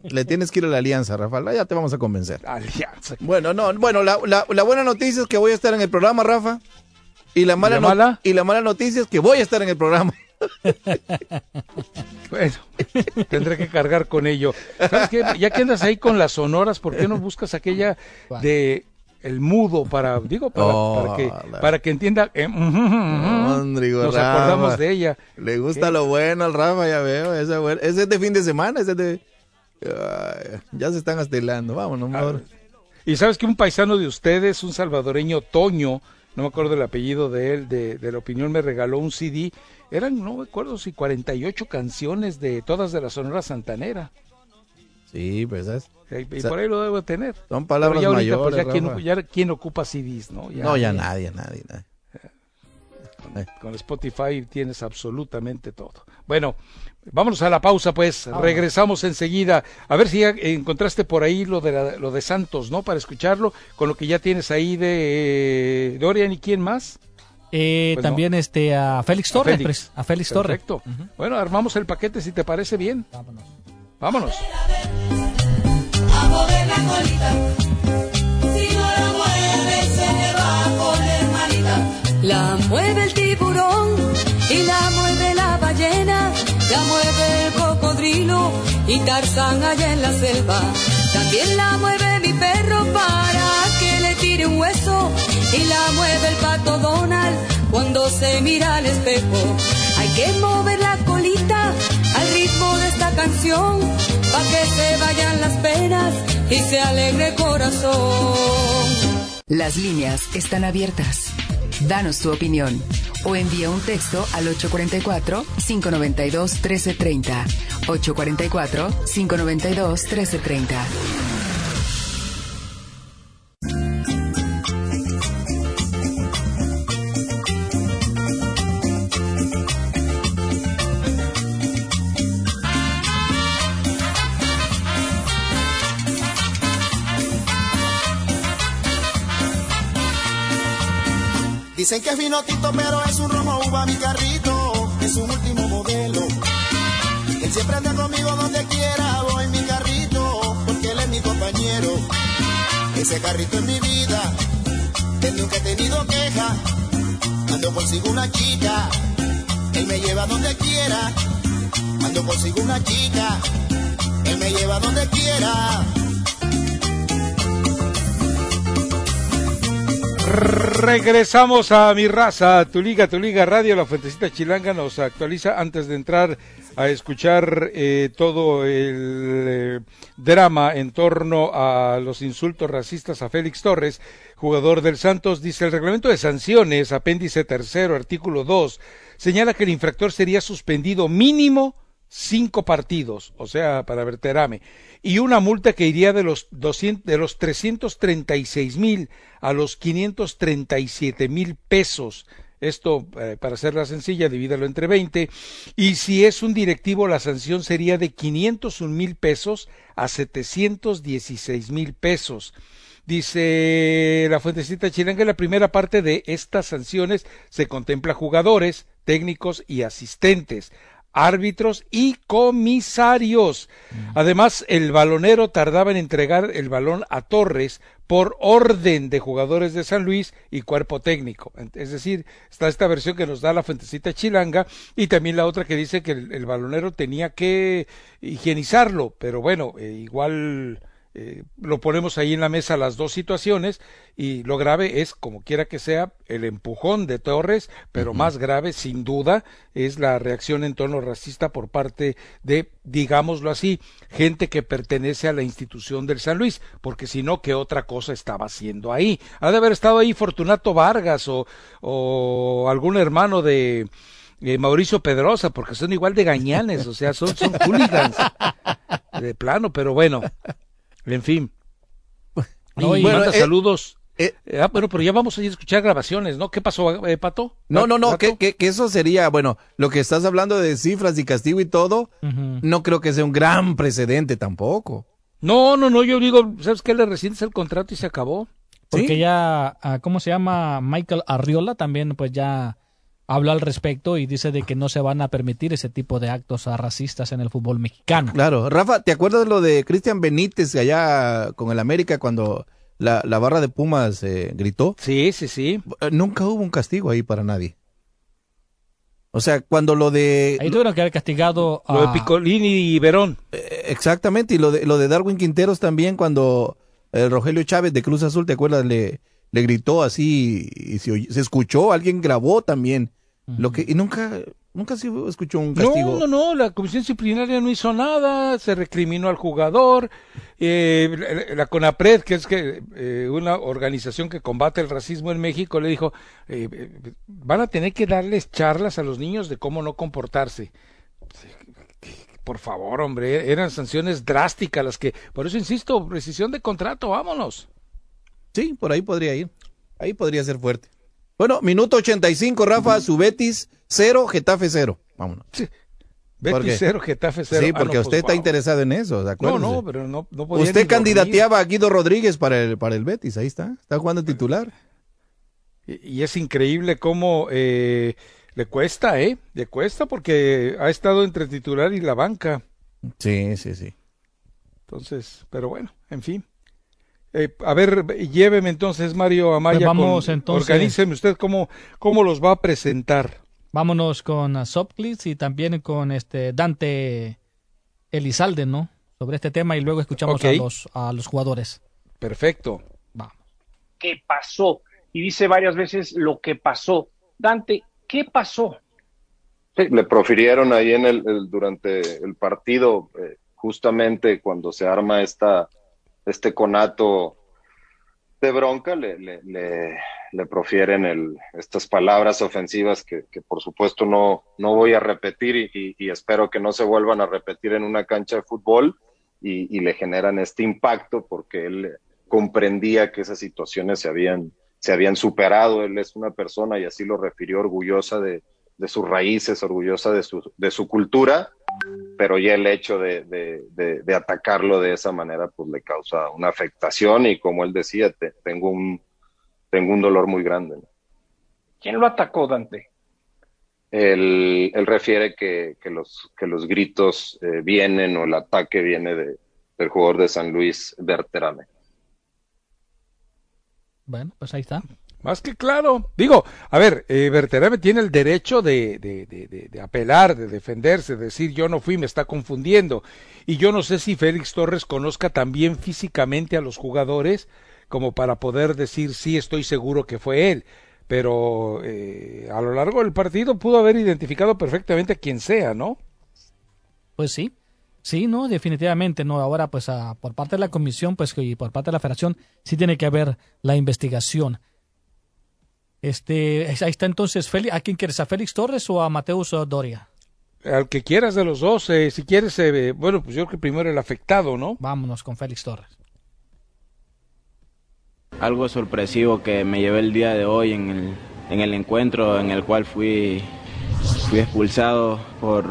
Le tienes que ir a la alianza, Rafa. Ya te vamos a convencer. Alianza. Bueno, no, bueno, la, la- la buena noticia es que voy a estar en el programa, Rafa. Y la mala, la no- mala? y la mala noticia es que voy a estar en el programa. *laughs* Bueno, tendré que cargar con ello. ¿Sabes qué? Ya que andas ahí con las sonoras, ¿por qué no buscas aquella de el mudo para, digo, para, Oh, para que, la- para que entienda? eh, nos Rafa. acordamos de ella. Le gusta ¿Qué? lo bueno al Rafa, ya veo. Ese, es de fin de semana, ese es de... Ya se están astelando, vámonos. Ah, mejor. Y sabes que un paisano de ustedes, un salvadoreño, Toño, no me acuerdo el apellido de él, de, de la opinión, me regaló un CD. Eran, no me acuerdo si 48 canciones de todas de la Sonora Santanera. Sí, pues. Y, y O sea, por ahí lo debo tener. Son palabras ya ahorita, mayores, pues, ya, ¿quién, ya ocupa CDs, ¿no? no, ya nadie, nadie, nadie. Con, con Spotify tienes absolutamente todo. Bueno, vámonos a la pausa, pues. Regresamos enseguida. A ver si ya encontraste por ahí lo de, la- lo de Santos, ¿no? Para escucharlo, con lo que ya tienes ahí de eh, Dorian y quién más. Eh, Pues también este a Félix A Torres. Félix. A Félix Torres. Perfecto. Bueno, armamos el paquete si te parece bien. Vámonos. Vámonos. La mueve el tiburón y la mueve la ballena. La mueve el cocodrilo y Tarzán allá en la selva. También la mueve mi perro para que le tire un hueso. Y la mueve el pato Donald cuando se mira al espejo. Hay que mover la colita canción. Pa' que se vayan las penas y se alegre corazón. Las líneas están abiertas. Danos tu opinión o envía un texto al 844-592-1330. 844-592-1330. Dicen que es vino tinto, pero es un rojo uva mi carrito, es un último modelo. Él siempre anda conmigo donde quiera, voy mi carrito, porque él es mi compañero. Ese carrito es mi vida, él nunca he tenido queja. Cuando consigo una chica, él me lleva donde quiera. Cuando consigo una chica, él me lleva donde quiera. Regresamos a mi raza, tu liga, tu liga radio, la fuentecita chilanga nos actualiza antes de entrar a escuchar eh, todo el eh, drama en torno a los insultos racistas a Félix Torres, jugador del Santos, dice el reglamento de sanciones, apéndice tercero, artículo 2, señala que el infractor sería suspendido mínimo cinco partidos, o sea, para verterame, y una multa que iría de los, 200, de los 336 mil a los 537 mil pesos. Esto, eh, para hacerla sencilla, divídalo entre 20. Y si es un directivo, la sanción sería de 501 mil pesos a 716 mil pesos. Dice la fuentecita chilanga, la primera parte de estas sanciones se contempla jugadores, técnicos y asistentes árbitros y comisarios. Además, el balonero tardaba en entregar el balón a Torres por orden de jugadores de San Luis y cuerpo técnico. Es decir, está esta versión que nos da la fuentecita chilanga y también la otra que dice que el, balonero tenía que higienizarlo, pero bueno, eh, igual eh, lo ponemos ahí en la mesa las dos situaciones y lo grave es, como quiera que sea, el empujón de Torres, pero más grave, sin duda, es la reacción en tono racista por parte de, digámoslo así, gente que pertenece a la institución del San Luis, porque si no, ¿qué otra cosa estaba haciendo ahí? Ha de haber estado ahí Fortunato Vargas o, o algún hermano de, Mauricio Pedrosa, porque son igual de gañanes, o sea, son, son hooligans de plano, pero bueno, en fin. *laughs* No, y bueno, eh, saludos. Eh, eh, ah, bueno, pero ya vamos a ir a escuchar grabaciones, ¿no? ¿Qué pasó, Pato? No, no, no, que, que, eso sería, bueno, lo que estás hablando de cifras y castigo y todo, no creo que sea un gran precedente tampoco. No, no, no, yo digo, ¿sabes qué? Le rescindes el contrato y se acabó. Porque ya, ah, ¿cómo se llama? Michael Arriola también, pues ya habla al respecto y dice de que no se van a permitir ese tipo de actos racistas en el fútbol mexicano. Claro, Rafa, ¿te acuerdas lo de Cristian Benítez allá con el América cuando la, la barra de Pumas eh, gritó? Sí, sí, sí. Eh, nunca hubo un castigo ahí para nadie. O sea, cuando lo de... Ahí tuvieron que haber castigado a... Lo de Picolini y Verón. Eh, exactamente, y lo de, lo de Darwin Quinteros también cuando Rogelio Chávez de Cruz Azul, ¿te acuerdas? Le, le gritó así y se, se escuchó, alguien grabó también. Lo que, y nunca, nunca se escuchó un castigo. No, no, no, la comisión disciplinaria no hizo nada, se recriminó al jugador. Eh, la, CONAPRED, que es que eh, una organización que combate el racismo en México, le dijo, eh, van a tener que darles charlas a los niños de cómo no comportarse. Por favor, hombre, eran sanciones drásticas las que, por eso insisto, rescisión de contrato, vámonos. Sí, por ahí podría ir. Ahí podría ser fuerte. Bueno, minuto 85, Rafa, su Betis 0, Getafe 0. Vámonos. Sí. Betis 0, Getafe 0. Sí, ah, porque usted pues, está interesado en eso, ¿de No, no, pero no, no podía Usted candidateaba a Guido Rodríguez para el, para el Betis, ahí está. Está jugando titular. Y, es increíble cómo eh, le cuesta, ¿eh? Le cuesta porque ha estado entre titular y la banca. Sí, sí, sí. Entonces, pero bueno, en fin. Eh, a ver, lléveme entonces, Mario Amaya. Pues vamos entonces. Organíceme usted cómo, cómo los va a presentar. Vámonos con Sopclitz y también con este Dante Elizalde, ¿no? Sobre este tema y luego escuchamos a, los, a los jugadores. Perfecto. Vamos. ¿Qué pasó? Y dice varias veces lo que pasó. Dante, ¿qué pasó? Sí, le profirieron ahí en el, durante el partido, eh, justamente cuando se arma esta este conato de bronca, le, le, le, profieren el, estas palabras ofensivas que, por supuesto no, no voy a repetir y, espero que no se vuelvan a repetir en una cancha de fútbol y, le generan este impacto porque él comprendía que esas situaciones se habían, se habían superado. Él es una persona y así lo refirió orgullosa de, de sus raíces, orgullosa de su, de su cultura pero ya el hecho de, de, atacarlo de esa manera pues le causa una afectación y como él decía, tengo, un, tengo un dolor muy grande. ¿Quién lo atacó, Dante? Él, él refiere que, que, los, que los gritos eh, vienen o el ataque viene de, del jugador de San Luis, Berterame. Bueno, pues ahí está. Más que claro. Digo, a ver, eh, Berterame tiene el derecho de, de, de, de, apelar, de defenderse, de decir yo no fui, me está confundiendo. Y yo no sé si Félix Torres conozca también físicamente a los jugadores como para poder decir sí, estoy seguro que fue él. Pero eh, a lo largo del partido pudo haber identificado perfectamente a quien sea, ¿no? Pues sí, sí, no, definitivamente no. Ahora, pues a, por parte de la comisión, pues y por parte de la federación, sí tiene que haber la investigación. Este, ahí está entonces, Félix, ¿a quién quieres? ¿A Félix Torres o a Mateus Doria? Al que quieras de los dos, eh, si quieres, eh, bueno, pues yo creo que primero el afectado, ¿no? Vámonos con Félix Torres. Algo sorpresivo que me llevé el día de hoy en el, en el encuentro en el cual fui, fui expulsado por,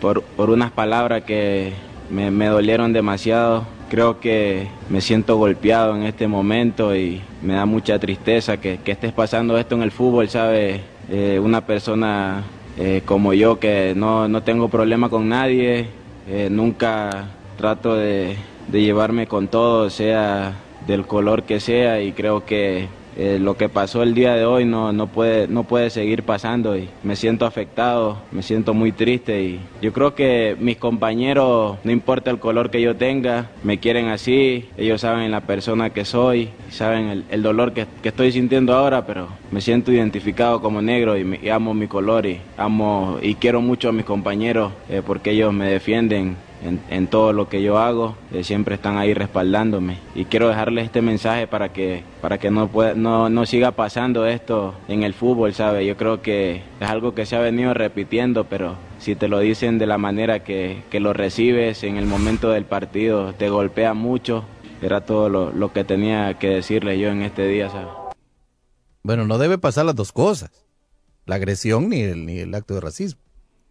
por, por unas palabras que me, me dolieron demasiado creo que me siento golpeado en este momento y me da mucha tristeza que, que estés pasando esto en el fútbol, ¿sabe? Eh, una persona eh, como yo que no, no, tengo problema con nadie, eh, nunca trato de, llevarme con todo, sea del color que sea y creo que eh, lo que pasó el día de hoy no, no, puede, no puede seguir pasando y me siento afectado, me siento muy triste y yo creo que mis compañeros, no importa el color que yo tenga, me quieren así, ellos saben la persona que soy, saben el, dolor que, estoy sintiendo ahora, pero me siento identificado como negro y, y amo mi color y amo y quiero mucho a mis compañeros eh, porque ellos me defienden en, en, todo lo que yo hago, eh, siempre están ahí respaldándome. Y quiero dejarles este mensaje para que, para que no, pueda, no, no siga pasando esto en el fútbol, ¿sabe? Yo creo que es algo que se ha venido repitiendo, pero si te lo dicen de la manera que, que lo recibes en el momento del partido, te golpea mucho. Era todo lo, lo que tenía que decirle yo en este día, ¿sabe? Bueno, no debe pasar las dos cosas, la agresión ni el, ni el acto de racismo.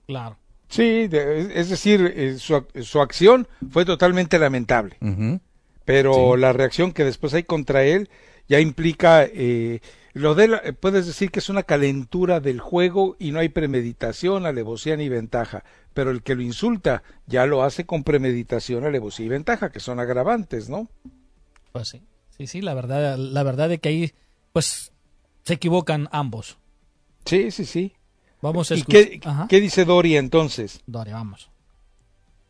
Claro. Sí, de, es decir, eh, su, su, acción fue totalmente lamentable, uh -huh. pero sí. la reacción que después hay contra él ya implica, eh, lo de la, puedes decir que es una calentura del juego y no hay premeditación, alevosía ni ventaja, pero el que lo insulta ya lo hace con premeditación, alevosía y ventaja, que son agravantes, ¿no? Pues sí, sí, sí, la verdad, la verdad es que ahí, pues, se equivocan ambos. Sí, sí, sí. Vamos a ¿Y qué, qué, dice Doria entonces? Doria, vamos.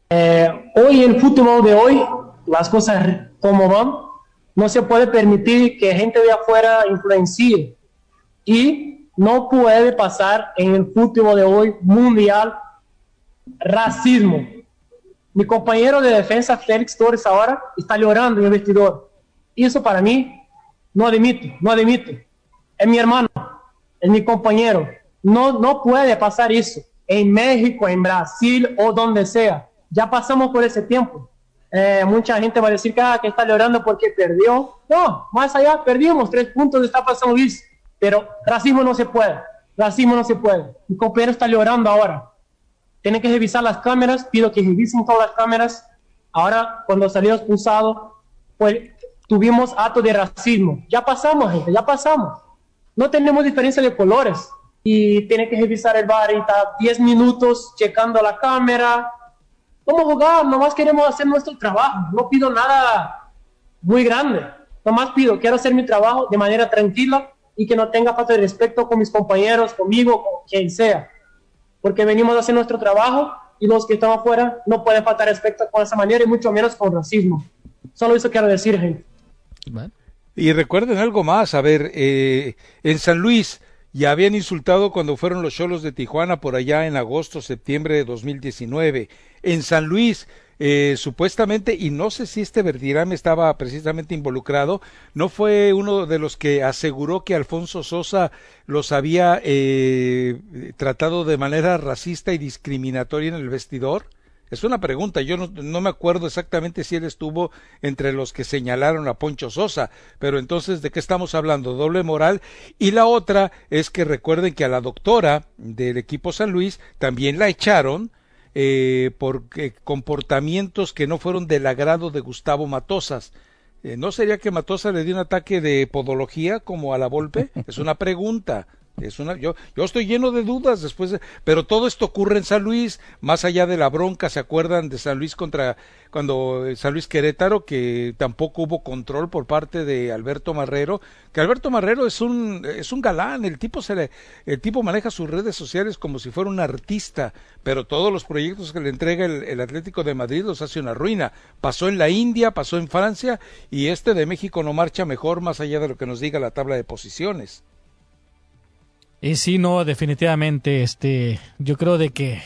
Eh, hoy el fútbol de hoy, las cosas como van, no se puede permitir que gente de afuera influencie y no puede pasar en el fútbol de hoy mundial racismo. Mi compañero de defensa, Félix Torres, ahora está llorando en el vestidor. Y eso para mí no admito, no admito. Es mi hermano, es mi compañero. No, no puede pasar eso en México, en Brasil o donde sea. Ya pasamos por ese tiempo. Eh, mucha gente va a decir que, ah, que está llorando porque perdió. No, más allá, perdimos tres puntos Estapa San Luis. Pero racismo no se puede. Racismo no se puede. Mi compañero está llorando ahora. Tienen que revisar las cámaras. Pido que revisen todas las cámaras. Ahora, cuando salió expulsado, pues tuvimos acto de racismo. Ya pasamos, gente, ya pasamos. No tenemos diferencia de colores y tiene que revisar el bar y está 10 minutos checando la cámara. Vamos a jugar, nomás queremos hacer nuestro trabajo. No pido nada muy grande. Nomás pido, quiero hacer mi trabajo de manera tranquila y que no tenga falta de respeto con mis compañeros, conmigo, con quien sea. Porque venimos a hacer nuestro trabajo y los que están afuera no pueden faltar respeto con esa manera y mucho menos con racismo. Solo eso quiero decir, gente. Y recuerden algo más, a ver, eh, en San Luis, ya habían insultado cuando fueron los Cholos de Tijuana por allá en agosto, septiembre de 2019. En San Luis, eh, supuestamente, y no sé si este Verdirame estaba precisamente involucrado, no fue uno de los que aseguró que Alfonso Sosa los había eh, tratado de manera racista y discriminatoria en el vestidor. Es una pregunta, yo no, me acuerdo exactamente si él estuvo entre los que señalaron a Poncho Sosa, pero entonces, ¿de qué estamos hablando? Doble moral. Y la otra es que recuerden que a la doctora del equipo San Luis también la echaron eh, por eh, comportamientos que no fueron del agrado de Gustavo Matosas. Eh, ¿No sería que Matosa le dio un ataque de podología como a la Volpe? Es una pregunta. Es una, yo, yo estoy lleno de dudas después de, pero todo esto ocurre en San Luis, más allá de la bronca, ¿se acuerdan de San Luis contra cuando eh, San Luis Querétaro, que tampoco hubo control por parte de Alberto Marrero, que Alberto Marrero es un, es un galán, el tipo se le, el tipo maneja sus redes sociales como si fuera un artista, pero todos los proyectos que le entrega el, el Atlético de Madrid los hace una ruina. Pasó en la India, pasó en Francia, y este de México no marcha mejor más allá de lo que nos diga la tabla de posiciones. Y sí, no, definitivamente, este, yo creo de que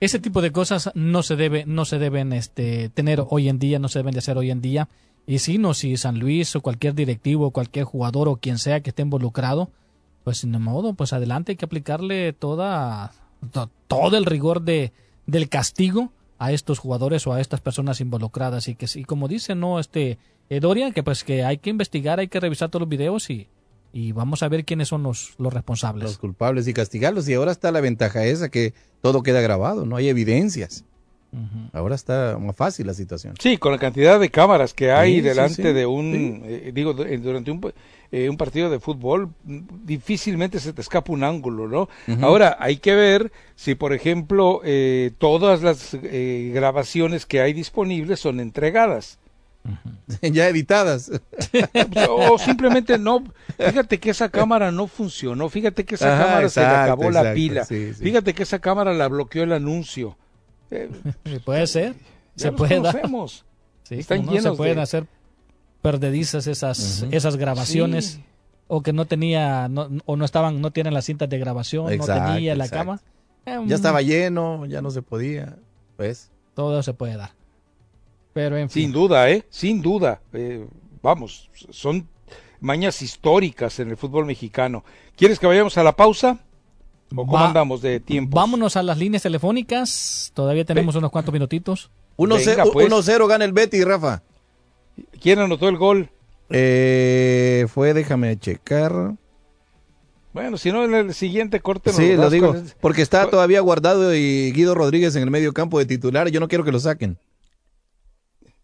ese tipo de cosas no se debe, no se deben, este, tener hoy en día, no se deben de hacer hoy en día. Y si no, si San Luis o cualquier directivo, cualquier jugador o quien sea que esté involucrado, pues sin modo, pues adelante hay que aplicarle toda, to- todo el rigor de, del castigo a estos jugadores o a estas personas involucradas y que sí, como dice, no, este, eh, Dorian, que pues que hay que investigar, hay que revisar todos los videos y, y vamos a ver quiénes son los, los responsables. Los culpables y castigarlos. Y ahora está la ventaja esa que todo queda grabado, no hay evidencias. Ahora está más fácil la situación. Sí, con la cantidad de cámaras que hay Sí, delante sí, de un, eh, digo, du- durante un, eh, un partido de fútbol, difícilmente se te escapa un ángulo, ¿no? Ahora, hay que ver si, por ejemplo, eh, todas las eh, grabaciones que hay disponibles son entregadas. *laughs* ya editadas. *laughs* o simplemente no. Fíjate que esa cámara no funcionó. Fíjate que esa Ajá, cámara se le exacto, acabó la pila. sí, sí. Fíjate que esa cámara la bloqueó el anuncio. Eh, Puede ser, ya se puede dar. conocemos. Sí, Están como no, llenos se pueden de- hacer perdedizas esas esas grabaciones Sí. o que no tenía no, o no estaban no tienen las cintas de grabación, Exacto, no tenía la exacto. cama. Eh, Ya estaba lleno, ya no se podía. Pues. todo se puede dar. Pero en Sin fin, duda, ¿eh? Sin duda. Eh, vamos, son mañas históricas en el fútbol mexicano. ¿Quieres que vayamos a la pausa? ¿O cómo Va- andamos de tiempo? vámonos a las líneas telefónicas. Todavía tenemos unos cuantos minutitos. 1-0 Venga, pues. 1-0 gana el Betty, Rafa. ¿Quién anotó el gol? Eh, fue, déjame checar. Bueno, si no, en el siguiente corte Sí, lo digo, porque está todavía guardado y Guido Rodríguez en el medio campo de titular. Yo no quiero que lo saquen.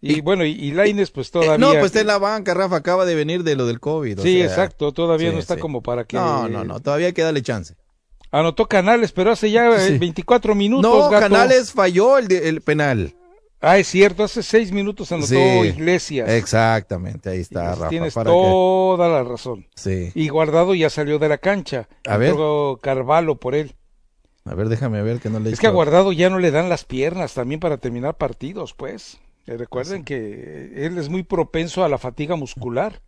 Y bueno, y, y Lainez, pues Eh, todavía. no, pues está en la banca, Rafa. Acaba de venir de lo del COVID. o Sí, sea, exacto, todavía sí, no está sí. como para que. No, no, no. Todavía hay que darle chance. Anotó Canales, pero hace ya eh, Sí. 24 minutos. No, gato. Canales falló el, de- el penal. Ah, es cierto, hace seis minutos anotó Sí, Iglesias. Exactamente, ahí está, Rafa. Tienes para que- toda la razón. Sí. Y Guardado ya salió de la cancha. A ver. Carvalho por él. A ver, déjame ver que no le Es que a Guardado ya no le dan las piernas también para terminar partidos, pues. Eh, Recuerden que él es muy propenso a la fatiga muscular.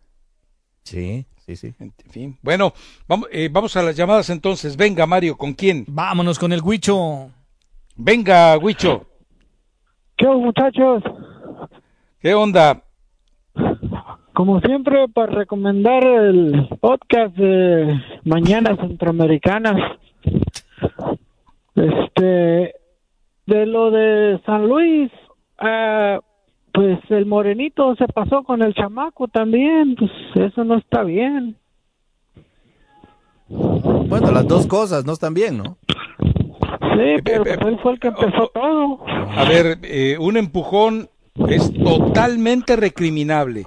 Sí, sí, sí. En fin. Bueno, vamos, eh, vamos a las llamadas entonces. Venga, Mario, ¿con quién? Vámonos con el Huicho. Venga, Huicho. ¿Qué onda, muchachos? ¿Qué onda? Como siempre, para recomendar el podcast de Mañanas Centroamericanas. Este, de lo de San Luis, ah, pues el morenito se pasó con el chamaco también, pues eso no está bien. Bueno, las dos cosas no están bien, ¿no? Sí, pero pues él fue el que empezó todo. A ver, eh, un empujón es totalmente recriminable,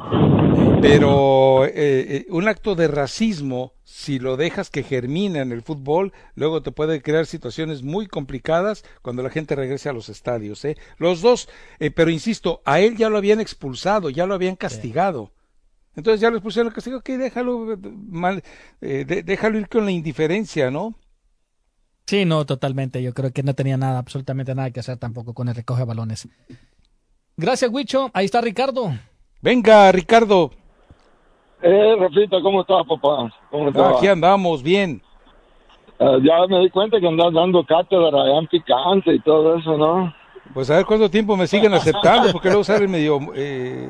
pero eh, eh, un acto de racismo, si lo dejas que germine en el fútbol, luego te puede crear situaciones muy complicadas cuando la gente regrese a los estadios. ¿eh? Los dos, eh, pero insisto, a él ya lo habían expulsado, ya lo habían castigado. Entonces ya lo expulsaron, castigo, ok, déjalo, eh, mal, de- déjalo ir con la indiferencia, ¿no? Sí, no, totalmente. Yo creo que no tenía nada, absolutamente nada que hacer tampoco con el recoge balones. Gracias, Huicho. Ahí está Ricardo. Venga, Ricardo. Eh, Rafita, ¿cómo estás, papá? ¿Cómo va? aquí andamos, bien. Eh, ya me di cuenta que andas dando cátedra allá en picante y todo eso, ¿no? Pues a ver cuánto tiempo me siguen aceptando, porque luego salen medio eh,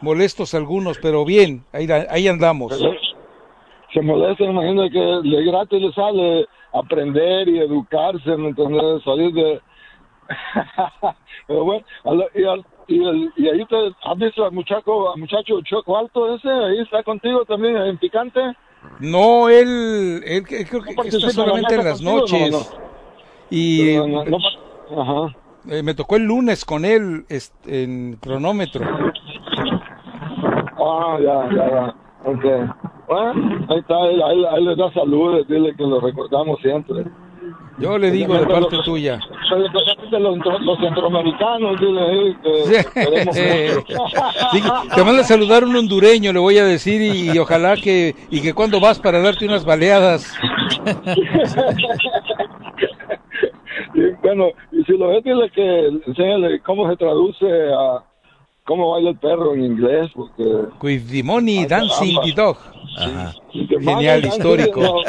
molestos algunos, pero bien, ahí, ahí andamos. Se molesta, imagino que de gratis le sale aprender y educarse, ¿me entiendes? Salir de... *laughs* Pero bueno, y, al- y, el- y ahí te, ¿has visto al muchacho, al muchacho Choco Alto ese? Ahí está contigo también en picante. No, él, él, él creo que participa está en la solamente en las contigo, noches. no, Y no- no- ajá. eh, me tocó el lunes con él este, en cronómetro. Ah, ya, ya, ya. Ok. Bueno, ahí está, ahí, ahí- ahí les da saludos, dile que lo recordamos siempre. Yo le digo de parte tuya. Especialmente los, los centroamericanos, dile que mucho. *laughs* Sí, te manda a saludar un hondureño, le voy a decir, y, y ojalá que, y que cuando vas para darte unas baleadas. *laughs* Y bueno, y si lo ves, dile que enséñale cómo se traduce a cómo baila el perro en inglés, porque... With the money dancing the dog. The Genial, histórico. no,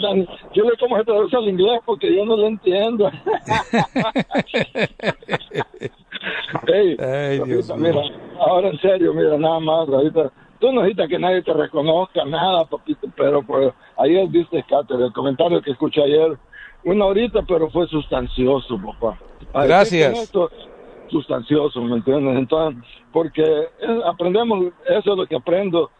dan- dile cómo se traduce al inglés, porque yo no lo entiendo. *laughs* Ey, Ay, Dios mío. mira, ahora en serio, mira, nada más, Rafita. Tú no necesitas que nadie te reconozca, nada, papito, pero pues ayer diste cátedra, el comentario que escuché ayer, una horita, pero fue sustancioso, papá. Ay, Gracias. Sustancioso, ¿me entiendes? Entonces, porque eh, aprendemos, eso es lo que aprendo.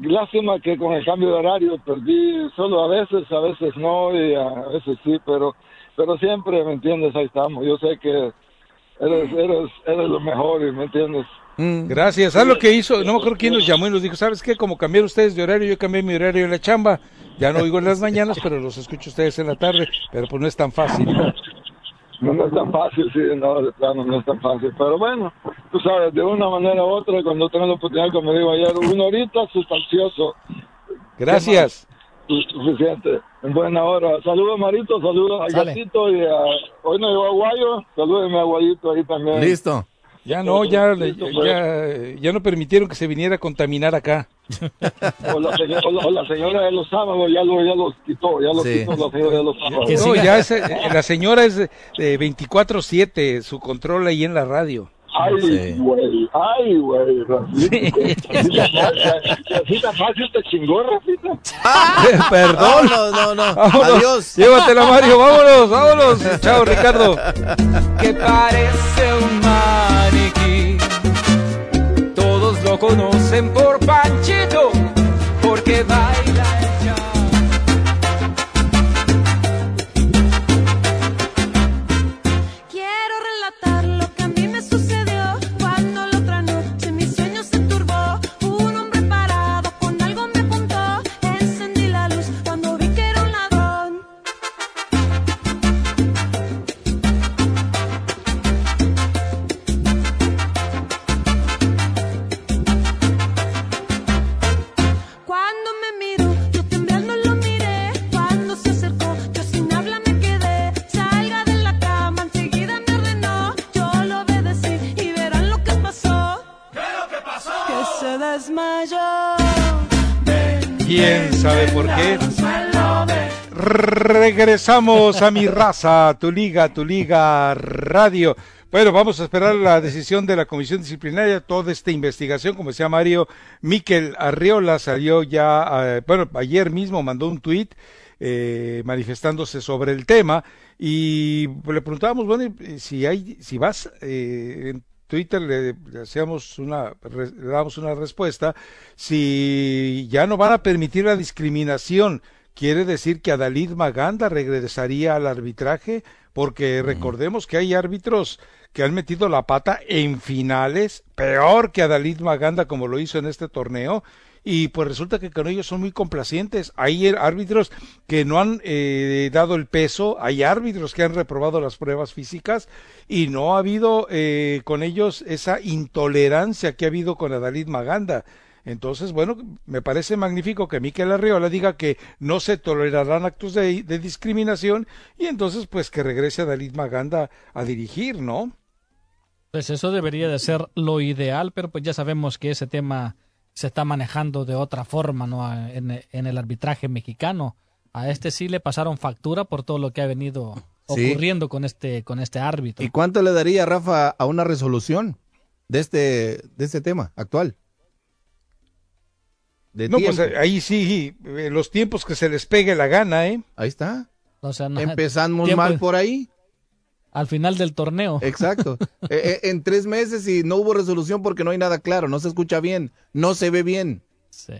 Lástima que con el cambio de horario perdí, solo a veces, a veces no, y a veces sí, pero, pero siempre, ¿me entiendes? Ahí estamos. Yo sé que eres, eres, eres lo mejor, ¿me entiendes? Gracias. ¿Sabes lo que hizo? No me acuerdo quién nos llamó y nos dijo, ¿sabes qué? Como cambiaron ustedes de horario, yo cambié mi horario en la chamba. Ya no oigo en las mañanas, pero los escucho ustedes en la tarde. Pero pues no es tan fácil. No, no es tan fácil, sí, no, de plano no es tan fácil. Pero bueno, tú sabes, de una manera u otra, cuando tengo la oportunidad, como digo ayer, una horita sustancioso. Gracias. Suficiente. En buena hora. Saludos, Marito, saludos a. Gatito y a... Hoy no llegó Aguayo, salúdeme a Aguayito ahí también. Listo. Ya no, ya, ya, ya no permitieron que se viniera a contaminar acá. *laughs* O la, señora, o la- o la señora de los sábados ya lo, ya los quitó, ya los Sí. quitó la señora de los sábados. No, ya es, eh, la señora es de, de 24-7, su control ahí en la radio. Ay, güey, ay, güey, Rafita. Rafita fácil te chingó, Rafita. *laughs* Perdón. No, no, no. Vámonos. Adiós. Llévatela, Mario. Vámonos, vámonos. *laughs* Chao, Ricardo. que parece un maniquí. Lo conocen por Panchito, porque baila ¿Quién sabe por qué? Regresamos a mi raza, tu liga, tu liga radio. Bueno, vamos a esperar la decisión de la comisión disciplinaria. Toda esta investigación, como decía Mario, Miquel Arriola salió ya, eh, bueno, ayer mismo mandó un tuit eh, manifestándose sobre el tema y le preguntábamos, bueno, si hay, si vas eh, Twitter le, le hacíamos una, le damos una respuesta, si ya no van a permitir la discriminación, quiere decir que Adalid Maganda regresaría al arbitraje, porque recordemos que hay árbitros que han metido la pata en finales, peor que Adalid Maganda como lo hizo en este torneo, y pues resulta que con ellos son muy complacientes. Hay er- árbitros que no han eh, dado el peso, hay árbitros que han reprobado las pruebas físicas y no ha habido eh, con ellos esa intolerancia que ha habido con Adalid Maganda. Entonces, bueno, me parece magnífico que Miquel Arriola diga que no se tolerarán actos de, de discriminación y entonces pues que regrese Adalid Maganda a dirigir, ¿no? Pues eso debería de ser lo ideal, pero pues ya sabemos que ese tema se está manejando de otra forma, ¿no? En, en el arbitraje mexicano. A este sí le pasaron factura por todo lo que ha venido Sí. ocurriendo con este con este árbitro. ¿Y cuánto le daría, Rafa, a una resolución de este, de este tema actual? De no, pues tiempo. ahí sí, eh, los tiempos que se les pegue la gana, ¿eh? Ahí está. O sea, no- Empezamos tiempo- mal por ahí. Al final del torneo. Exacto. *laughs* Eh, eh, en tres meses y no hubo resolución porque no hay nada claro, no se escucha bien, no se ve bien. Sí.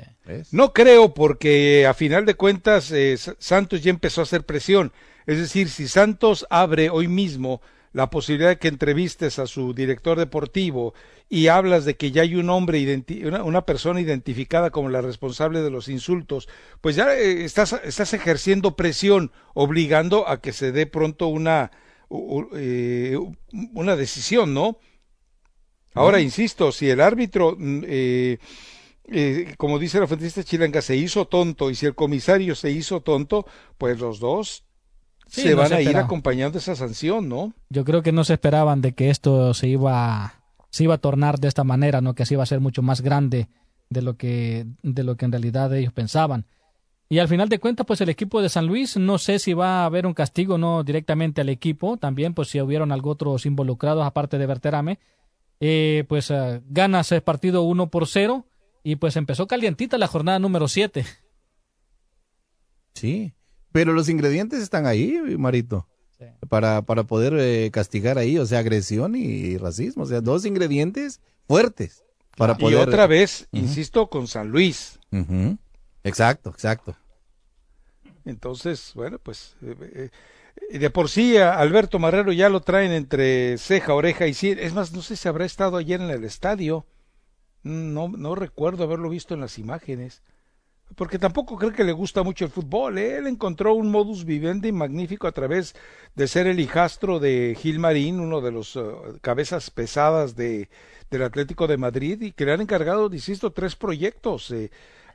No creo porque a final de cuentas eh, Santos ya empezó a hacer presión. Es decir, si Santos abre hoy mismo la posibilidad de que entrevistes a su director deportivo y hablas de que ya hay un hombre, una, una, persona identificada como la responsable de los insultos, pues ya eh, estás, estás ejerciendo presión, obligando a que se dé pronto una, eh, una decisión, ¿no? Ahora, insisto, si el árbitro, mm, eh, eh, como dice la fuentista chilanga, se hizo tonto y si el comisario se hizo tonto, pues los dos se van a ir acompañando esa sanción, ¿no? Yo creo que no se esperaban de que esto se iba, se iba a tornar de esta manera, ¿no? Que así iba a ser mucho más grande de lo que, de lo que en realidad ellos pensaban. Y al final de cuentas, pues el equipo de San Luis, no sé si va a haber un castigo no directamente al equipo, también pues si hubieron algo otros involucrados aparte de Berterame, eh, pues uh, gana ese partido 1 por 0 y pues empezó calientita la jornada número 7. Sí, pero los ingredientes están ahí, Marito. Para, para poder eh, castigar ahí, o sea, agresión y racismo, o sea, dos ingredientes fuertes para poder... Y otra vez, insisto, con San Luis. Exacto, exacto. Entonces, bueno, pues eh, eh, de por sí Alberto Marrero ya lo traen entre ceja, oreja y sí. Es más, no sé si habrá estado ayer en el estadio. No, no recuerdo haberlo visto en las imágenes porque tampoco cree que le gusta mucho el fútbol. ¿eh? Él encontró un modus vivendi magnífico a través de ser el hijastro de Gil Marín, uno de los cabezas pesadas de, del Atlético de Madrid, y que le han encargado, insisto, tres proyectos. Eh,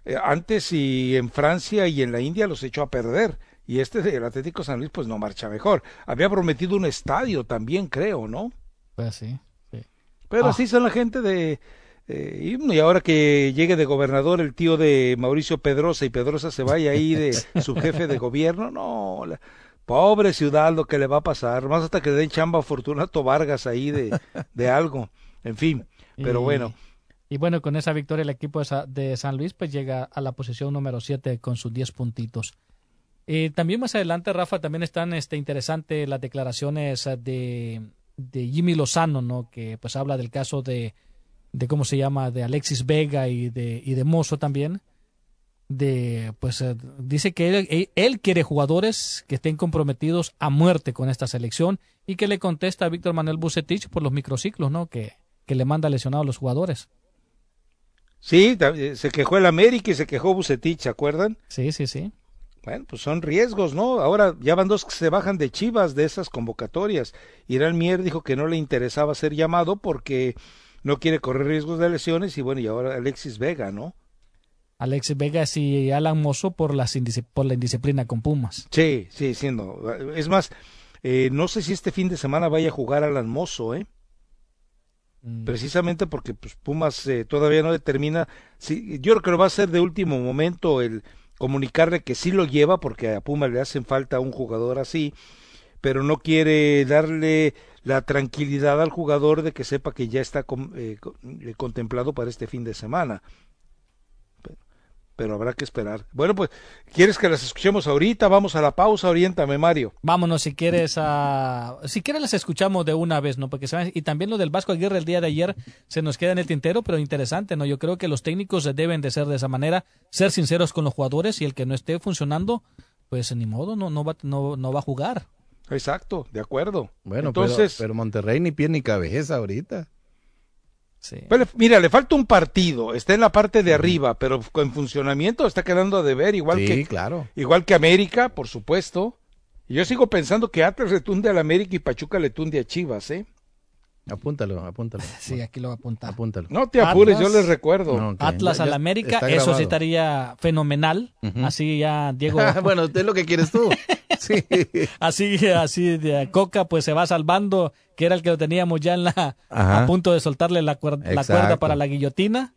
eh, antes y en Francia y en la India los echó a perder. Y este del Atlético San Luis, pues no marcha mejor. Había prometido un estadio también, creo, ¿no? Pues sí. sí. Pero así son la gente de, eh, y ahora que llegue de gobernador el tío de Mauricio Pedrosa y Pedrosa se vaya ahí de su jefe de gobierno, no, la, pobre ciudad lo que le va a pasar, más hasta que den chamba a Fortunato Vargas ahí de, de algo, en fin, pero bueno. Y bueno, con esa victoria el equipo de San Luis pues llega a la posición número 7 con sus 10 puntitos. Eh, también más adelante, Rafa, también están este, interesantes las declaraciones de, Jimmy Lozano, ¿no? Que pues habla del caso de de cómo se llama, de Alexis Vega y de, y de Mozo también. De, pues eh, dice que él, quiere jugadores que estén comprometidos a muerte con esta selección y que le contesta a Víctor Manuel Bucetich por los microciclos, ¿no? Que, que le manda lesionados a los jugadores. Sí, eh, se quejó el América y se quejó Bucetich, ¿se acuerdan? Sí, sí, sí. Bueno, pues son riesgos, ¿no? Ahora ya van dos que se bajan de Chivas de esas convocatorias. Irán Mier dijo que no le interesaba ser llamado porque no quiere correr riesgos de lesiones y bueno, y ahora Alexis Vega, ¿no? Alexis Vega y Alan Mozo por, las por la indisciplina con Pumas. Sí, sí, siendo. Es más, eh, no sé si este fin de semana vaya a jugar Alan Mozo, ¿eh? Mm. Precisamente porque pues, Pumas eh, todavía no determina. Si, yo creo que lo va a ser de último momento el comunicarle que sí lo lleva, porque a Pumas le hacen falta un jugador así, pero no quiere darle la tranquilidad al jugador de que sepa que ya está eh, eh, contemplado para este fin de semana. Pero, habrá que esperar. Bueno, pues, ¿quieres que las escuchemos ahorita? Vamos a la pausa, oriéntame, Mario. Vámonos, si quieres, a... si quieres las escuchamos de una vez, ¿no? Porque y también lo del Vasco Aguirre el día de ayer se nos queda en el tintero, pero interesante, ¿no? Yo creo que los técnicos deben de ser de esa manera, ser sinceros con los jugadores y el que no esté funcionando, pues ni modo, no, no, va, no, no va a jugar. Exacto, de acuerdo. Bueno, Entonces, pero, Monterrey ni pie ni cabeza ahorita. Sí. mira, le falta un partido, está en la parte de arriba, pero en funcionamiento está quedando a deber, igual que claro. igual que América, por supuesto. Y yo sigo pensando que Atlas le tunde al América y Pachuca le tunde a Chivas, ¿eh? Apúntalo, apúntalo. *laughs* Sí, aquí lo apunta. Apúntalo. No te apures, yo les recuerdo. Atlas al América, eso sí estaría fenomenal. Así ya, Diego. *laughs* bueno, es lo que quieres tú. *laughs* sí. Así, así de Coca, pues se va salvando, que era el que lo teníamos ya en la, a punto de soltarle la, la cuerda para la guillotina.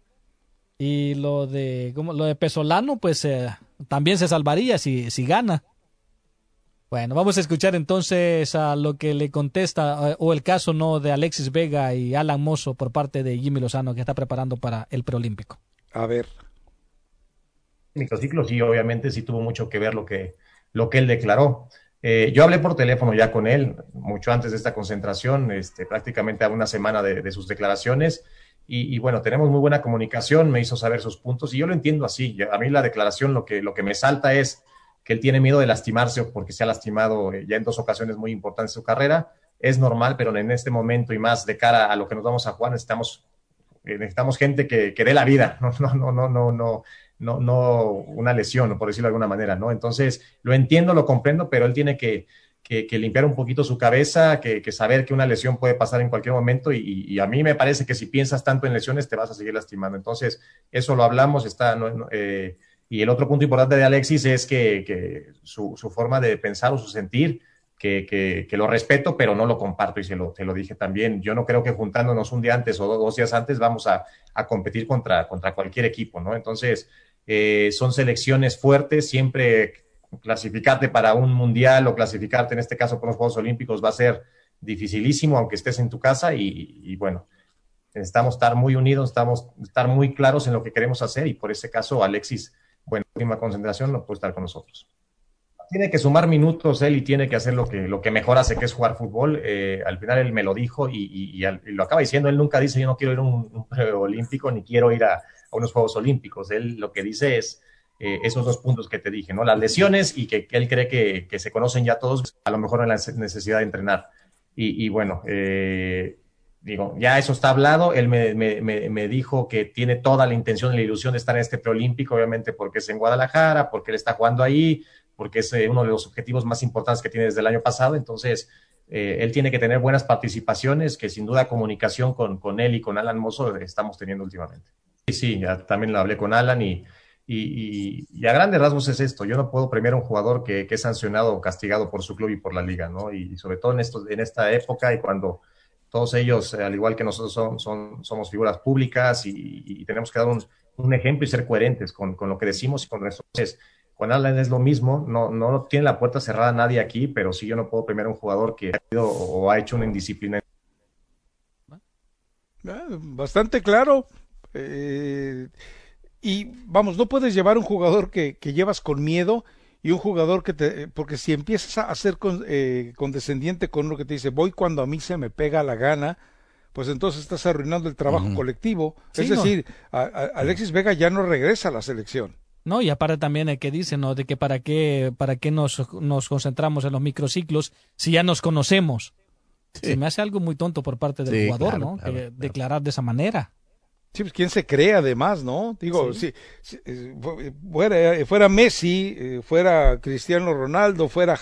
Y lo de, como, lo de Pesolano, pues eh, también se salvaría si, si gana. Bueno, vamos a escuchar entonces a lo que le contesta eh, o el caso no de Alexis Vega y Alan Mozo por parte de Jimmy Lozano que está preparando para el preolímpico. A ver. Microciclo sí, obviamente sí tuvo mucho que ver lo que, lo que él declaró. Eh, yo hablé por teléfono ya con él mucho antes de esta concentración, este, prácticamente a una semana de, sus declaraciones. Y, y, bueno, tenemos muy buena comunicación, me hizo saber sus puntos y yo lo entiendo así. A mí la declaración lo que, lo que me salta es que él tiene miedo de lastimarse porque se ha lastimado eh, ya en dos ocasiones muy importantes su carrera, es normal, pero en este momento y más de cara a lo que nos vamos a jugar, necesitamos, eh, necesitamos gente que, que dé la vida, *laughs* no, no, no, no, no, no, no, no una lesión, por decirlo de alguna manera, ¿no? Entonces, lo entiendo, lo comprendo, pero él tiene que, que, limpiar un poquito su cabeza, que, saber que una lesión puede pasar en cualquier momento y, y, a mí me parece que si piensas tanto en lesiones te vas a seguir lastimando. Entonces, eso lo hablamos, está... No, eh, y el otro punto importante de Alexis es que, su, forma de pensar o su sentir, que, que, lo respeto, pero no lo comparto y se lo, te lo dije también. Yo no creo que juntándonos un día antes o dos días antes vamos a, a competir contra, contra cualquier equipo, ¿no? Entonces, eh, son selecciones fuertes, siempre clasificarte para un mundial o clasificarte en este caso por los Juegos Olímpicos va a ser dificilísimo, aunque estés en tu casa y, y bueno, necesitamos estar muy unidos, estamos estar muy claros en lo que queremos hacer y por ese caso Alexis, bueno, última concentración no puede estar con nosotros. Tiene que sumar minutos él y tiene que hacer lo que, lo que mejor hace, que es jugar fútbol. Eh, al final él me lo dijo y, y, lo acaba diciendo, él nunca dice yo no quiero ir a un, un preolímpico ni quiero ir a, a, unos Juegos Olímpicos. Él lo que dice es, eh, esos dos puntos que te dije, ¿no? Las lesiones y que, él cree que, que, se conocen ya todos, a lo mejor en la necesidad de entrenar. Y, y bueno, eh, digo, ya eso está hablado. Él me, me, me, dijo que tiene toda la intención y la ilusión de estar en este preolímpico, obviamente porque es en Guadalajara, porque él está jugando ahí, porque es eh, uno de los objetivos más importantes que tiene desde el año pasado. Entonces, eh, él tiene que tener buenas participaciones, que sin duda comunicación con, con él y con Alan Mozo estamos teniendo últimamente. Sí, sí, ya también lo hablé con Alan y, y, y, y, a grandes rasgos es esto. Yo no puedo premiar a un jugador que, que, es sancionado o castigado por su club y por la liga, ¿no? Y sobre todo en, en esta época y cuando todos ellos, al igual que nosotros, son, somos figuras públicas y, tenemos que dar un, ejemplo y ser coherentes con, con, lo que decimos y con nuestro. Entonces, con Alan es lo mismo, no, no tiene la puerta cerrada nadie aquí, pero sí yo no puedo premiar a un jugador que ha ido o ha hecho una indisciplina. Bastante claro. Eh, y vamos, no puedes llevar un jugador que, que, llevas con miedo y un jugador que te... Porque si empiezas a ser con, eh, condescendiente con uno que te dice, voy cuando a mí se me pega la gana, pues entonces estás arruinando el trabajo uh -huh. colectivo. Sí, es decir, no. a, a Alexis Vega ya no regresa a la selección. No, y aparte también el que dice, ¿no? De que para qué, para qué nos, nos concentramos en los microciclos si ya nos conocemos. Sí. Se me hace algo muy tonto por parte del sí, jugador, claro, ¿no? Claro, que claro. declarar de esa manera. Sí, pues quién se cree además, ¿no? Digo, sí. si, si fuera, fuera, Messi, eh, fuera Cristiano Ronaldo, fuera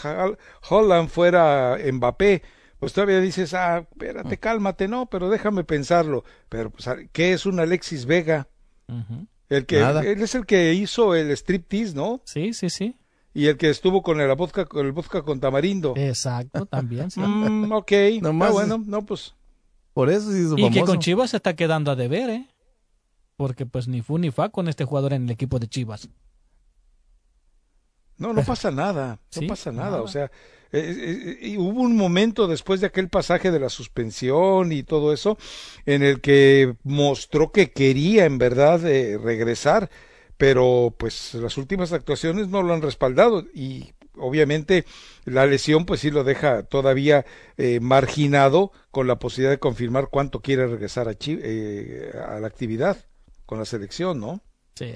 Holland, fuera Mbappé, pues todavía dices, ah, espérate, cálmate, no, pero déjame pensarlo. Pero, pues, ¿qué es un Alexis Vega? Uh -huh. El que, Nada. él es el que hizo el striptease, ¿no? Sí, sí, sí. Y el que estuvo con el vodka, con el vodka con tamarindo. Exacto, también. Sí. mm, ok, *laughs* no más. Ah, bueno, no, pues. Por eso sí Y que con Chivas se está quedando a deber, ¿eh? Porque pues ni fu ni fa con este jugador en el equipo de Chivas. No, no pasa nada, no ¿Sí? pasa nada, nada. o sea, eh, eh, hubo un momento después de aquel pasaje de la suspensión y todo eso, en el que mostró que quería en verdad eh, regresar, pero pues las últimas actuaciones no lo han respaldado y obviamente la lesión pues sí lo deja todavía eh, marginado con la posibilidad de confirmar cuánto quiere regresar a, eh, a la actividad con la selección, ¿no? Sí.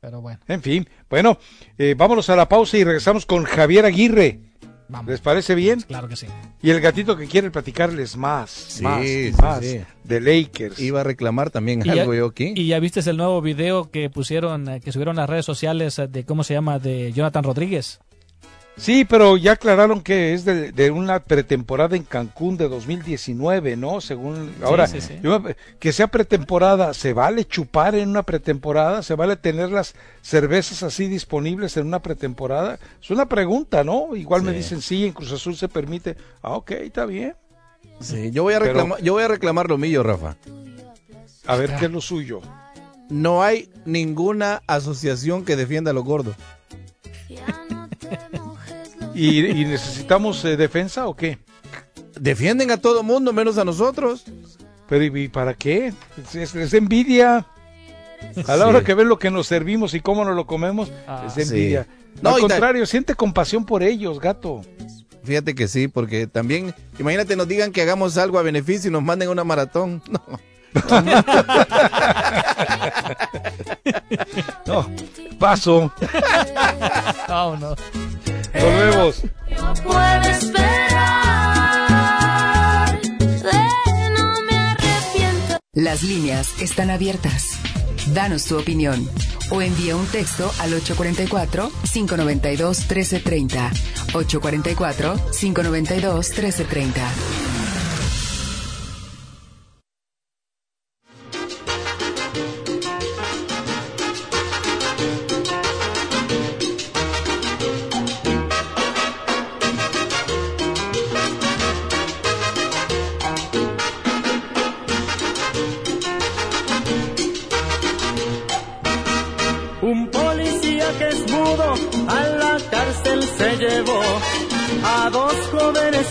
Pero bueno. En fin, bueno, eh, vámonos a la pausa y regresamos con Javier Aguirre. Vamos. ¿Les parece bien? Pues claro que sí. Y el gatito que quiere platicarles más, sí, más, sí, más sí. de Lakers. Iba a reclamar también y algo ya, yo aquí. Y ya viste el nuevo video que pusieron, eh, que subieron las redes sociales de cómo se llama, de Jonathan Rodríguez. Sí, pero ya aclararon que es de, de, una pretemporada en Cancún de 2019, ¿no? Según ahora, sí, sí, sí. Yo, que sea pretemporada, ¿se vale chupar en una pretemporada? ¿Se vale tener las cervezas así disponibles en una pretemporada? Es una pregunta, ¿no? Igual me dicen sí, en Cruz Azul se permite. Ah, ok, está bien. Sí, yo voy a reclamar, pero, yo voy a reclamar lo mío, Rafa. A ver qué es lo suyo. No hay ninguna asociación que defienda a los gordos. ¿Y, y necesitamos eh, defensa o qué? Defienden a todo mundo menos a nosotros. Pero ¿y para qué? Es, es envidia. A la sí. hora que ven lo que nos servimos y cómo nos lo comemos, ah, es envidia. Sí. No, Al contrario, siente compasión por ellos, gato. Fíjate que sí, porque también, imagínate, nos digan que hagamos algo a beneficio y nos manden una maratón. *laughs* No. *laughs* *laughs* No, paso. *laughs* Vámonos. No puedo Las líneas están abiertas. Danos tu opinión o envía un texto al 844-592-1330. 844-592-1330.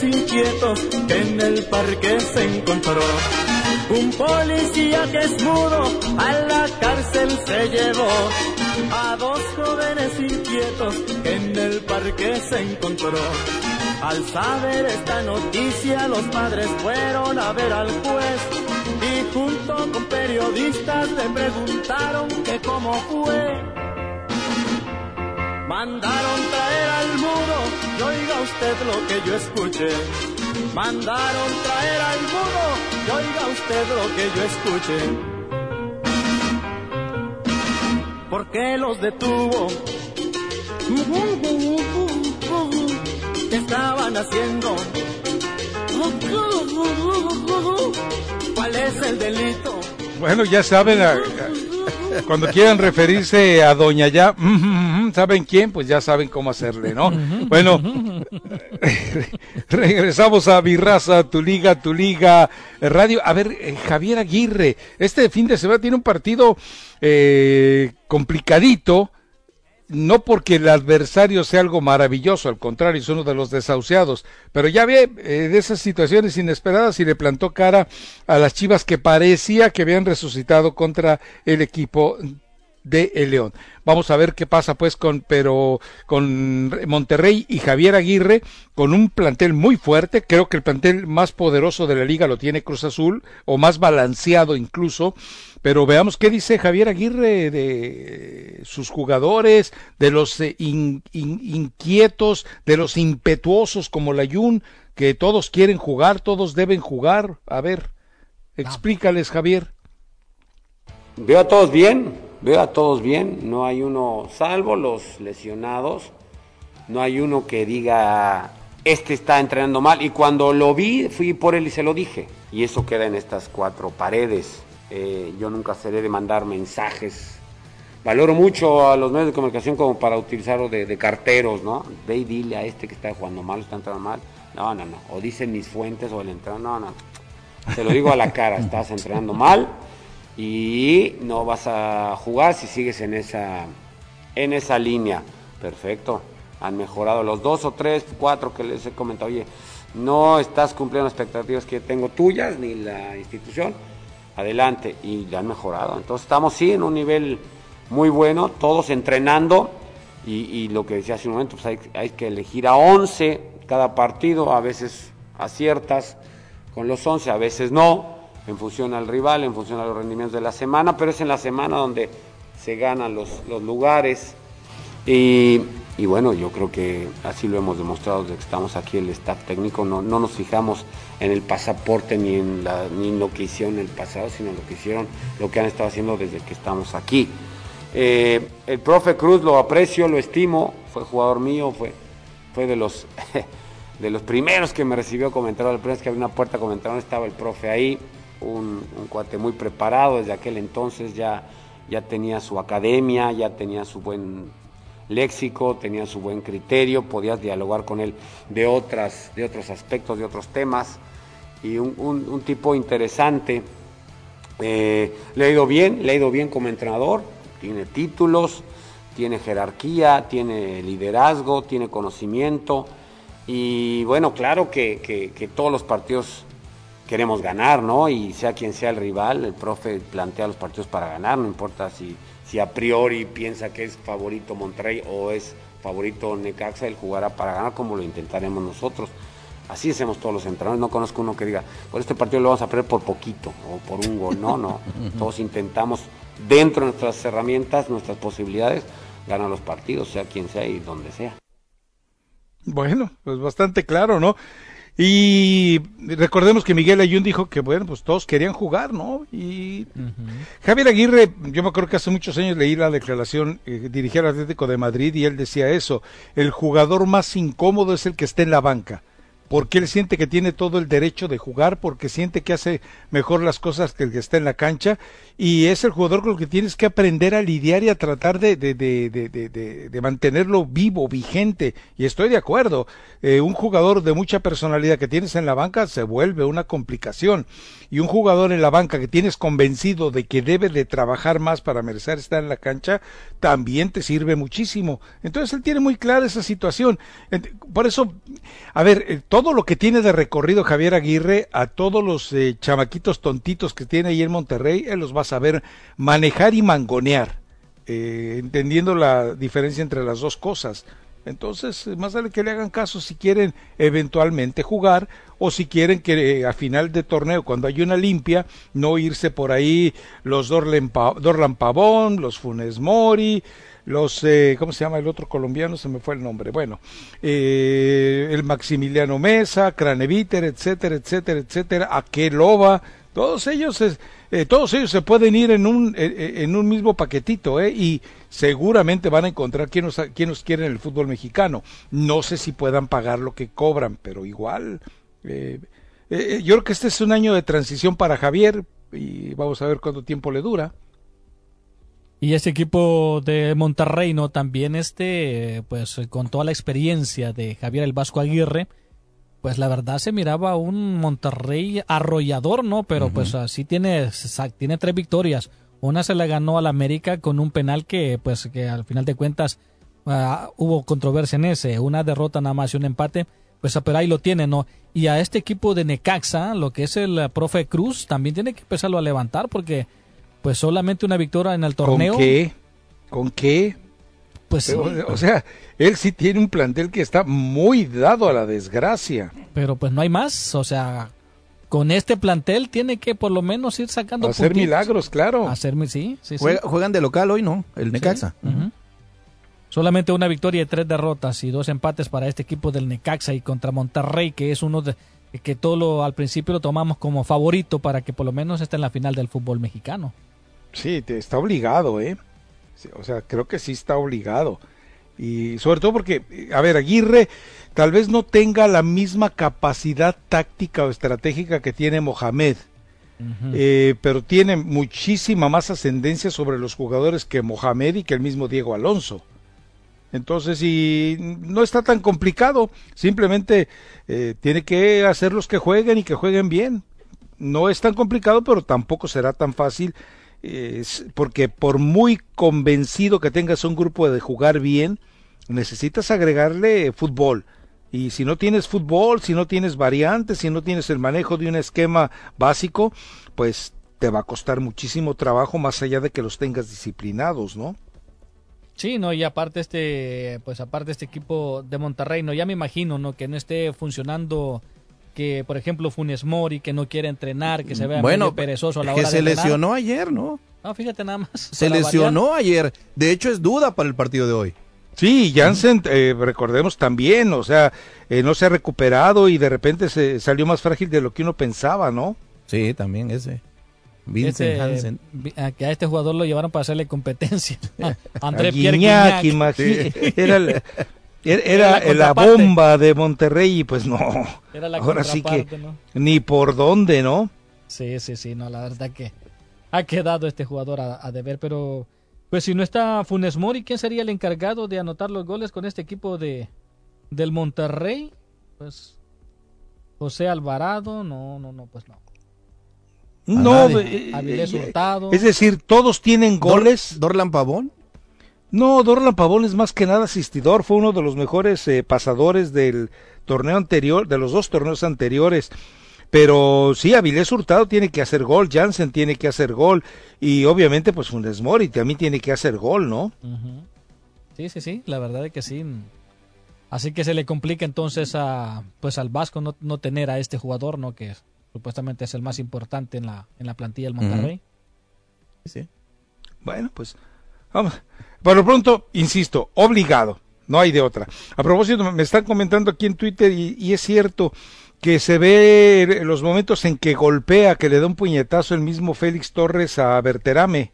Inquietos en el parque se encontró. Un policía que es mudo a la cárcel se llevó a dos jóvenes inquietos en el parque se encontró. Al saber esta noticia los padres fueron a ver al juez y junto con periodistas le preguntaron que cómo fue. Mandaron traer al mudo y oiga usted lo que yo escuché. Mandaron traer al mudo y oiga usted lo que yo escuché. ¿Por qué los detuvo? ¿Qué estaban haciendo? ¿Cuál es el delito? Bueno, ya saben, cuando quieran referirse a Doña Ya, ¿saben quién? Pues ya saben cómo hacerle, ¿no? Bueno, *laughs* regresamos a mi raza, tu liga, tu liga eh, radio. A ver, eh, Javier Aguirre, este fin de semana tiene un partido eh, complicadito. No porque el adversario sea algo maravilloso, al contrario, es uno de los desahuciados, pero ya ve eh, de esas situaciones inesperadas y le plantó cara a las chivas que parecía que habían resucitado contra el equipo de el León. Vamos a ver qué pasa pues con pero con Monterrey y Javier Aguirre con un plantel muy fuerte, creo que el plantel más poderoso de la liga lo tiene Cruz Azul o más balanceado incluso, pero veamos qué dice Javier Aguirre de sus jugadores, de los eh, in- in- inquietos, de los impetuosos como la Jun, que todos quieren jugar, todos deben jugar. A ver, explícales Javier. Veo a todos bien, veo a todos bien, no hay uno, salvo los lesionados, no hay uno que diga, este está entrenando mal. Y cuando lo vi, fui por él y se lo dije. Y eso queda en estas cuatro paredes. Eh, yo nunca seré de mandar mensajes. Valoro mucho a los medios de comunicación como para utilizarlo de, carteros, ¿no? Ve y dile a este que está jugando mal, está entrando mal. No, no, no. O dicen mis fuentes o el entrenador. No, no. Te lo digo a la cara, estás entrenando mal y no vas a jugar si sigues en esa en esa línea. Perfecto. Han mejorado los dos o tres, cuatro que les he comentado. Oye, no estás cumpliendo las expectativas que tengo tuyas ni la institución. Adelante. Y ya han mejorado. Entonces estamos sí en un nivel muy bueno, todos entrenando. Y, lo que decía hace un momento, pues hay, hay que elegir a 11 cada partido. A veces aciertas con los 11, a veces no, en función al rival, en función a los rendimientos de la semana, pero es en la semana donde se ganan los, los lugares. Y, y bueno, yo creo que así lo hemos demostrado desde que estamos aquí el staff técnico, no, no nos fijamos en el pasaporte ni en, la, ni lo que hicieron en el pasado, sino en lo que hicieron, lo que han estado haciendo desde que estamos aquí. Eh, el profe Cruz lo aprecio, lo estimo, fue jugador mío, fue, fue de los *laughs* de los primeros que me recibió comentario, la primera vez que abrí una puerta comentaron estaba el profe ahí, un, un cuate muy preparado. Desde aquel entonces, ya, ya tenía su academia, ya tenía su buen léxico, tenía su buen criterio, podías dialogar con él de, otras, de otros aspectos, de otros temas, y un, un- tipo interesante. Eh, le ha ido bien, le ha ido bien como entrenador, tiene títulos, tiene jerarquía, tiene liderazgo, tiene conocimiento, y bueno, claro que todos los partidos queremos ganar, ¿no? Y sea quien sea el rival, el profe plantea los partidos para ganar, no importa si, si a priori piensa que es favorito Monterrey o es favorito Necaxa, él jugará para ganar como lo intentaremos nosotros. Así hacemos todos los entrenadores, no conozco uno que diga, por este partido lo vamos a perder por poquito o por un gol, no, no. *laughs* Todos intentamos, dentro de nuestras herramientas, nuestras posibilidades, ganar los partidos, sea quien sea y donde sea. Bueno, pues bastante claro, ¿no? Y recordemos que Miguel Ayun dijo que, bueno, pues todos querían jugar, ¿no? Y Javier Aguirre, yo me acuerdo que hace muchos años leí la declaración, eh, dirigía al Atlético de Madrid y él decía eso, el jugador más incómodo es el que está en la banca porque él siente que tiene todo el derecho de jugar, porque siente que hace mejor las cosas que el que está en la cancha, y es el jugador con el que tienes que aprender a lidiar y a tratar de, de, de, de mantenerlo vivo, vigente, y estoy de acuerdo, eh, un jugador de mucha personalidad que tienes en la banca se vuelve una complicación, y un jugador en la banca que tienes convencido de que debe de trabajar más para merecer estar en la cancha, también te sirve muchísimo. Entonces él tiene muy clara esa situación. Por eso, a ver, eh, todo lo que tiene de recorrido Javier Aguirre, a todos los eh, chamaquitos tontitos que tiene ahí en Monterrey, él los va a saber manejar y mangonear, eh, entendiendo la diferencia entre las dos cosas. Entonces, más vale que le hagan caso si quieren eventualmente jugar o si quieren que eh, a final de torneo, cuando hay una limpia, no irse por ahí los Dorlan, Pavón, los Funes Mori, los, eh, ¿cómo se llama el otro colombiano? Se me fue el nombre. Bueno, eh, el Maximiliano Mesa, Craneviter, etcétera, etcétera, etcétera, Aqueloba, todos ellos, eh, todos ellos se pueden ir en un, en un mismo paquetito, ¿eh? Y seguramente van a encontrar quien nos, quien nos quiere en el fútbol mexicano. No sé si puedan pagar lo que cobran, pero igual. Eh, eh, yo creo que este es un año de transición para Javier y vamos a ver cuánto tiempo le dura. Y este equipo de Monterrey, ¿no? También este, pues con toda la experiencia de Javier el Vasco Aguirre, pues la verdad se miraba un Monterrey arrollador, ¿no? Pero pues así tiene, tiene tres victorias una se la ganó al América con un penal que, pues, que al final de cuentas ah, hubo controversia en ese. Una derrota nada más y un empate. Pues pero ahí lo tiene, ¿no? Y a este equipo de Necaxa, lo que es el eh, profe Cruz, también tiene que empezarlo a levantar porque, pues, solamente una victoria en el torneo. ¿Con qué? ¿Con qué? Pues sí. O sea, él sí tiene un plantel que está muy dado a la desgracia. Pero pues no hay más, o sea, con este plantel tiene que por lo menos ir sacando hacer milagros, claro. Hacer, sí, sí, Juegan de local hoy, ¿no? El Necaxa. Solamente una victoria y tres derrotas y dos empates para este equipo del Necaxa y contra Monterrey, que es uno de que todo lo, al principio lo tomamos como favorito para que por lo menos esté en la final del fútbol mexicano. Sí, te está obligado, ¿eh? o sea, creo que sí está obligado. Y sobre todo porque, a ver, Aguirre tal vez no tenga la misma capacidad táctica o estratégica que tiene Mohamed, eh, pero tiene muchísima más ascendencia sobre los jugadores que Mohamed y que el mismo Diego Alonso. Entonces, y no está tan complicado, simplemente eh, tiene que hacerlos que jueguen y que jueguen bien. No es tan complicado, pero tampoco será tan fácil, porque por muy convencido que tengas un grupo de jugar bien, necesitas agregarle fútbol y si no tienes fútbol, si no tienes variantes, si no tienes el manejo de un esquema básico, pues te va a costar muchísimo trabajo más allá de que los tengas disciplinados, ¿no? Sí, no, y aparte este, pues aparte este equipo de Monterrey, no, ya me imagino, ¿no? Que no esté funcionando, que por ejemplo Funes Mori, que no quiere entrenar, que se vea bueno, perezoso a la que hora se lesionó ayer, ¿no? No, fíjate nada más. Se lesionó ayer. De hecho, es duda para el partido de hoy. Sí, Jansen, eh, recordemos también, o sea, eh, no se ha recuperado y de repente se salió más frágil de lo que uno pensaba, ¿no? Sí, también ese. Vincent Hansen. Que a este jugador lo llevaron para hacerle competencia. *laughs* André Pierre Era, la, *laughs* era, la, bomba de Monterrey y pues no. Ahora sí que ni por dónde, ¿no? Sí, sí, sí, no, la verdad que ha quedado este jugador a, a deber, pero pues si no está Funes Mori, ¿quién sería el encargado de anotar los goles con este equipo de del Monterrey? Pues José Alvarado, no, no, no, pues no. No, eh, eh, Hurtado. Es decir, todos tienen goles. ¿Dorlan Pavón? No, Dorlan Pavón es más que nada asistidor, fue uno de los mejores eh, pasadores del torneo anterior, de los dos torneos anteriores. Pero sí, Avilés Hurtado tiene que hacer gol, Jansen tiene que hacer gol y obviamente pues Funes Mori también tiene que hacer gol, ¿no? Sí, sí, sí, la verdad es que sí. Así que se le complica entonces a pues al Vasco no, no tener a este jugador, ¿no? Que supuestamente es el más importante en la, en la plantilla del Monterrey. Sí. Bueno, pues vamos. Por lo pronto, insisto, obligado. no hay de otra. A propósito, me están comentando aquí en Twitter y, y es cierto que se ve los momentos en que golpea, que le da un puñetazo el mismo Félix Torres a Berterame.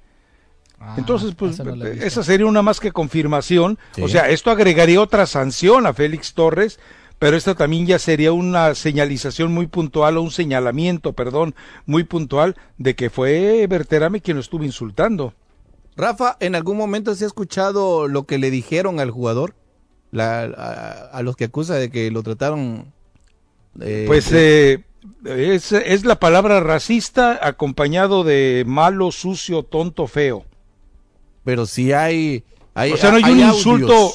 Entonces, pues esa no sería una más que confirmación. Sí. O sea, esto agregaría otra sanción a Félix Torres, pero esto también ya sería una señalización muy puntual o un señalamiento, perdón, muy puntual de que fue Berterame quien lo estuvo insultando. Rafa, ¿en algún momento se ha escuchado lo que le dijeron al jugador? La- a, a los que acusa de que lo trataron... eh, Pues eh, es, es la palabra racista acompañado de malo, sucio, tonto, feo. Pero sí hay... hay o sea, no hay, un audios. insulto.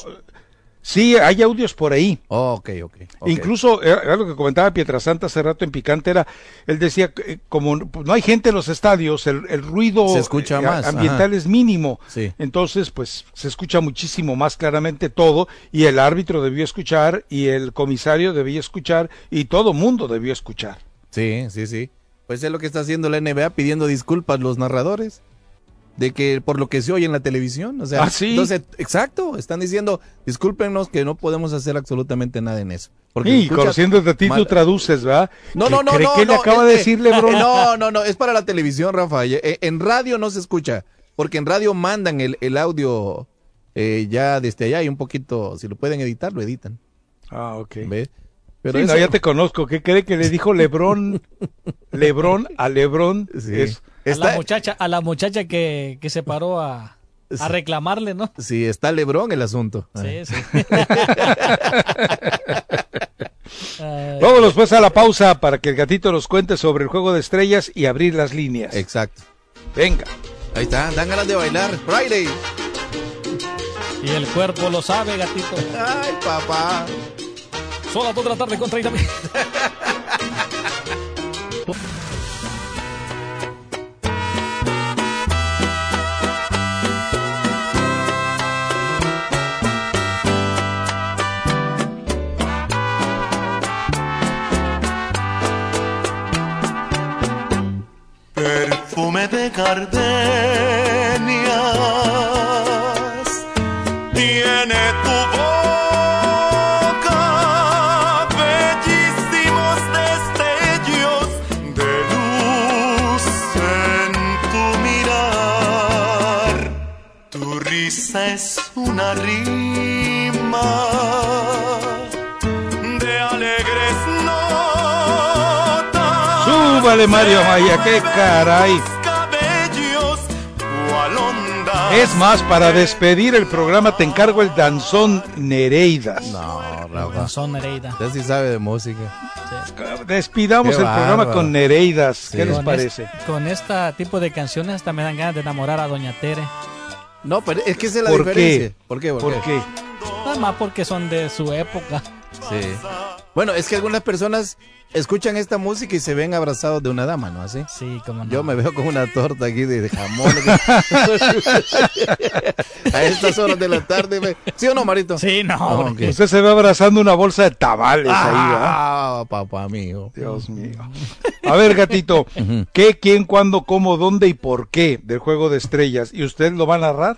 Sí, hay audios por ahí. Oh, ok, ok. ok. Incluso, eh, era lo que comentaba Pietrasanta hace rato en Picante, era, él decía, eh, como no pues, no hay gente en los estadios, el, el ruido Se escucha eh, más, ambiental ajá. es mínimo. Sí. Entonces, pues se escucha muchísimo más claramente todo y el árbitro debió escuchar y el comisario debía escuchar y todo mundo debió escuchar. Sí, sí, sí. Pues es lo que está haciendo la NBA pidiendo disculpas los narradores de que por lo que se oye en la televisión, o sea, Ah, sí. entonces, exacto, están diciendo, discúlpenos que no podemos hacer absolutamente nada en eso. Porque y escuchas conociéndote a ti, tú mal- traduces, ¿verdad? No, ¿Qué no, no, cree no. que le no, acaba es de que- decir Lebron? No, no, no, es para la televisión, Rafa. Eh, En radio no se escucha, porque en radio mandan el, el audio eh, ya desde allá y un poquito, si lo pueden editar, lo editan. Ah, ok. ¿Ves? Pero Sí, no, ya te conozco. ¿Qué cree que le dijo Lebrón? *laughs* Lebrón a Lebrón. Sí. Es, A la muchacha, a la muchacha que, que se paró a, a reclamarle, ¿no? Sí, está Lebrón el asunto. Sí, sí. *laughs* Vámonos pues a la pausa para que el gatito nos cuente sobre el juego de estrellas y abrir las líneas. Exacto. Venga. Ahí está, dan ganas de bailar. Friday. y el cuerpo lo sabe, gatito. Ay, papá. A toda la tarde con 30 mil. perfume de gardenias tiene tu boca rima de alegres notas Súbale, Mario Maya, qué caray. Es más, para despedir el programa te encargo el danzón Nereidas. No, Rafa. Son Nereida. Usted sí sabe de música. Despidamos Qué el programa con Nereidas. Sí. ¿Qué les Con parece? es- con este tipo de canciones hasta me dan ganas de enamorar a Doña Tere. No, pero es que esa es la ¿Por diferencia. qué? ¿Por qué? ¿Por qué? Nada más porque son de su época. Sí. Bueno, es que algunas personas escuchan esta música y se ven abrazados de una dama, ¿no? Así. Sí, como no. Yo me veo con una torta aquí de, jamón. *laughs* a estas horas de la tarde. me- ¿Sí o no, Marito? Sí, no. Ah. Usted se ve abrazando una bolsa de tamales ahí, ¿verdad? Ah, papá mío. Dios mío. A ver, gatito, *laughs* ¿qué, quién, cuándo, cómo, dónde y por qué del juego de estrellas? ¿Y usted lo va a narrar?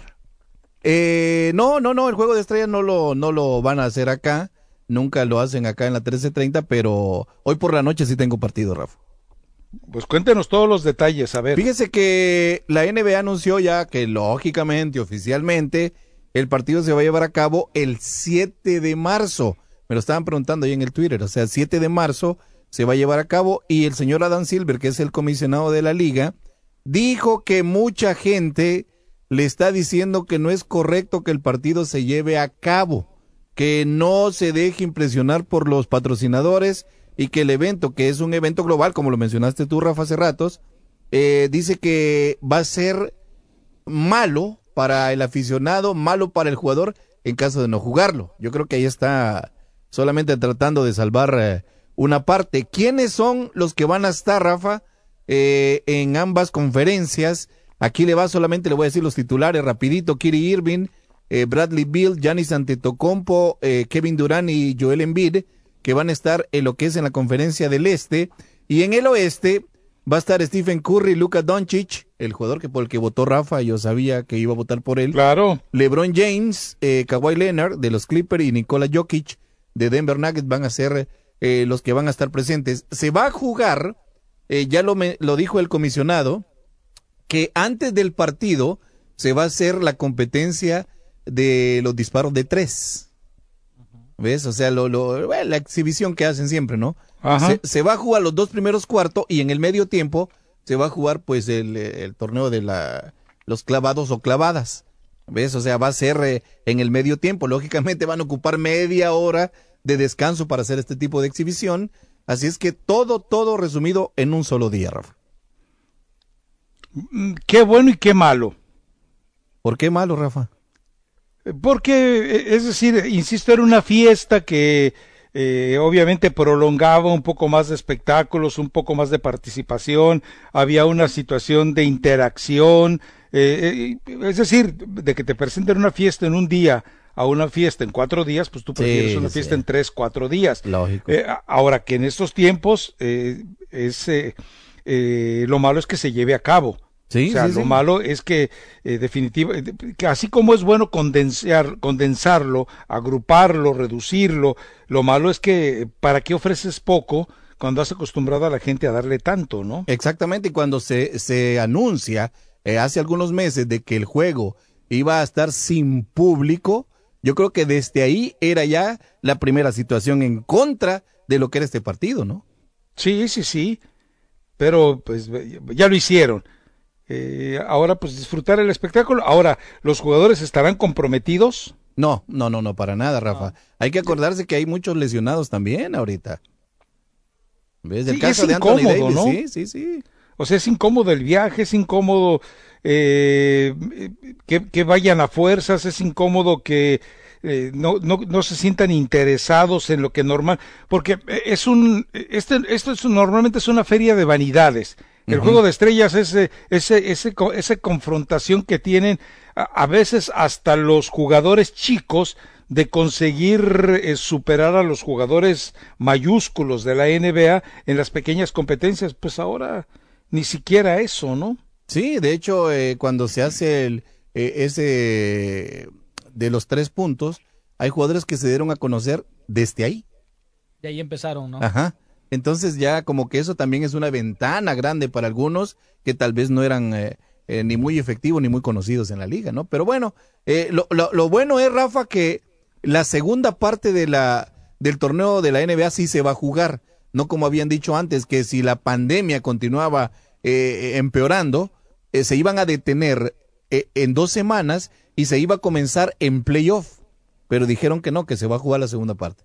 Eh, no, no, no, el juego de estrellas no lo, no lo van a hacer acá. Nunca lo hacen acá en la 1330, pero hoy por la noche sí tengo partido, Rafa. Pues cuéntenos todos los detalles, a ver. Fíjese que la NBA anunció ya que lógicamente, oficialmente, el partido se va a llevar a cabo el 7 de marzo. Me lo estaban preguntando ahí en el Twitter. O sea, el 7 de marzo se va a llevar a cabo y el señor Adam Silver, que es el comisionado de la liga, dijo que mucha gente le está diciendo que no es correcto que el partido se lleve a cabo, que no se deje impresionar por los patrocinadores y que el evento, que es un evento global, como lo mencionaste tú, Rafa, hace ratos, eh, dice que va a ser malo para el aficionado, malo para el jugador en caso de no jugarlo. Yo creo que ahí está solamente tratando de salvar eh, una parte. ¿Quiénes son los que van a estar, Rafa, eh, en ambas conferencias? Aquí le va solamente, le voy a decir los titulares rapidito. Kiri Irving, eh, Bradley Bill, Giannis Antetokounmpo, eh, Kevin Durant y Joel Embiid, que van a estar en lo que es en la conferencia del Este. Y en el Oeste, Va a estar Stephen Curry, Luka Doncic, el jugador que por el que votó Rafa, yo sabía que iba a votar por él. Claro. LeBron James, eh, Kawhi Leonard de los Clippers y Nikola Jokic de Denver Nuggets van a ser eh, los que van a estar presentes. Se va a jugar, eh, ya lo, me- lo dijo el comisionado, que antes del partido se va a hacer la competencia de los disparos de tres. ¿Ves? O sea, lo, lo- bueno, la exhibición que hacen siempre, ¿no? Ajá. Se, se va a jugar los dos primeros cuartos y en el medio tiempo se va a jugar pues el, el torneo de la los clavados o clavadas. ¿Ves? O sea, va a ser eh, en el medio tiempo. Lógicamente van a ocupar media hora de descanso para hacer este tipo de exhibición. Así es que todo, todo resumido en un solo día, Rafa. Mm, Qué bueno y qué malo. ¿Por qué malo, Rafa? Porque, eh, es decir, insisto, era una fiesta que eh, obviamente prolongaba un poco más de espectáculos, un poco más de participación, había una situación de interacción, eh, eh, es decir, de que te presenten una fiesta en un día a una fiesta en cuatro días, pues tú prefieres Sí, una sí. fiesta en tres, cuatro días. Lógico. Eh, ahora que en estos tiempos eh, es lo malo es que se lleve a cabo. Sí, o sea, sí, lo sí. malo es que eh, definitivo, eh, que así como es bueno condensar, condensarlo, agruparlo, reducirlo, lo malo es que para qué ofreces poco cuando has acostumbrado a la gente a darle tanto, ¿no? Exactamente, y cuando se, se anuncia eh, hace algunos meses de que el juego iba a estar sin público, yo creo que desde ahí era ya la primera situación en contra de lo que era este partido, ¿no? Sí, sí, sí, pero pues ya lo hicieron. Eh, ahora pues disfrutar el espectáculo. Ahora, ¿los jugadores estarán comprometidos? No, no, no, no, para nada, Rafa. Hay que acordarse que hay muchos lesionados también ahorita. ¿Ves? Sí, caso es de incómodo, Davis, ¿no? sí, sí, sí. O sea, es incómodo el viaje, es incómodo eh, que, que vayan a fuerzas, es incómodo que eh, no, no, no se sientan interesados en lo que normal, porque es un, este, esto es normalmente es una feria de vanidades. El juego de estrellas es ese, ese, ese, esa confrontación que tienen a, a veces hasta los jugadores chicos de conseguir eh, superar a los jugadores mayúsculos de la NBA en las pequeñas competencias. Pues ahora ni siquiera eso, ¿no? Sí, de hecho, eh, cuando se hace el, eh, ese de los tres puntos, hay jugadores que se dieron a conocer desde ahí. Y ahí empezaron, ¿no? Ajá. Entonces ya como que eso también es una ventana grande para algunos que tal vez no eran eh, eh, ni muy efectivos ni muy conocidos en la liga, ¿no? Pero bueno, eh, lo, bueno es, Rafa, que la segunda parte de la, del torneo de la NBA sí se va a jugar, no como habían dicho antes, que si la pandemia continuaba eh, empeorando, eh, se iban a detener en dos semanas y se iba a comenzar en playoff. Pero dijeron que no, que se va a jugar la segunda parte.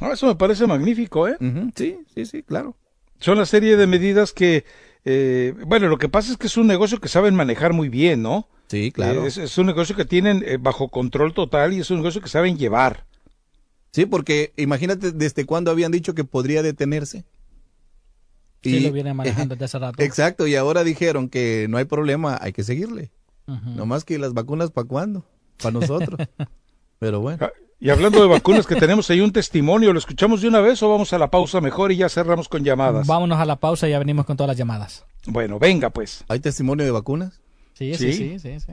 Ah, eso me parece magnífico, ¿eh? Sí, sí, sí, claro. Son la serie de medidas que, eh, bueno, lo que pasa es que es un negocio que saben manejar muy bien, ¿no? Sí, claro. Eh, es, es un negocio que tienen eh, bajo control total y es un negocio que saben llevar. Sí, porque imagínate desde cuándo habían dicho que podría detenerse. Sí, lo vienen *laughs* manejando desde hace rato. Exacto, y ahora dijeron que no hay problema, hay que seguirle. Ujú. Nomás que las vacunas para cuándo? Para nosotros. *laughs* Pero bueno. Y hablando de vacunas, que tenemos ahí un testimonio, ¿lo escuchamos de una vez o vamos a la pausa mejor y ya cerramos con llamadas? Vámonos a la pausa y ya venimos con todas las llamadas. Bueno, venga pues. ¿Hay testimonio de vacunas? Sí, sí, Sí. sí, sí,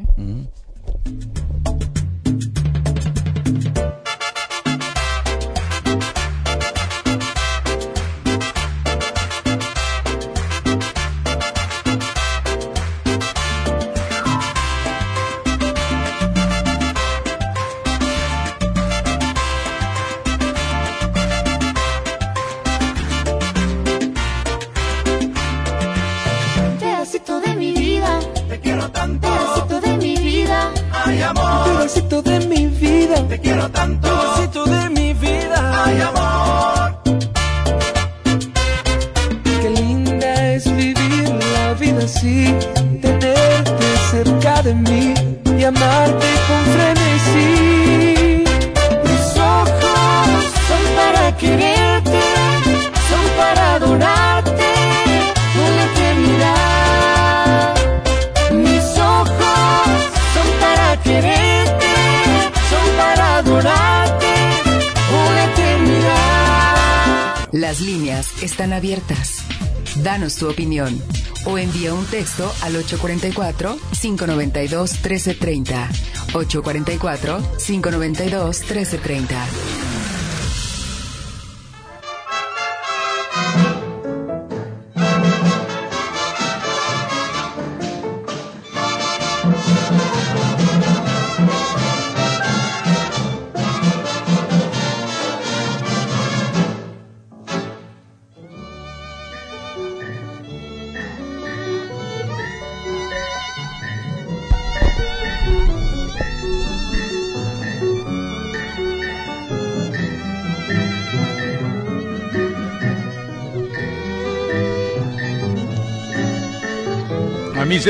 Las líneas están abiertas. Danos tu opinión o envía un texto al 844-592-1330. 844-592-1330.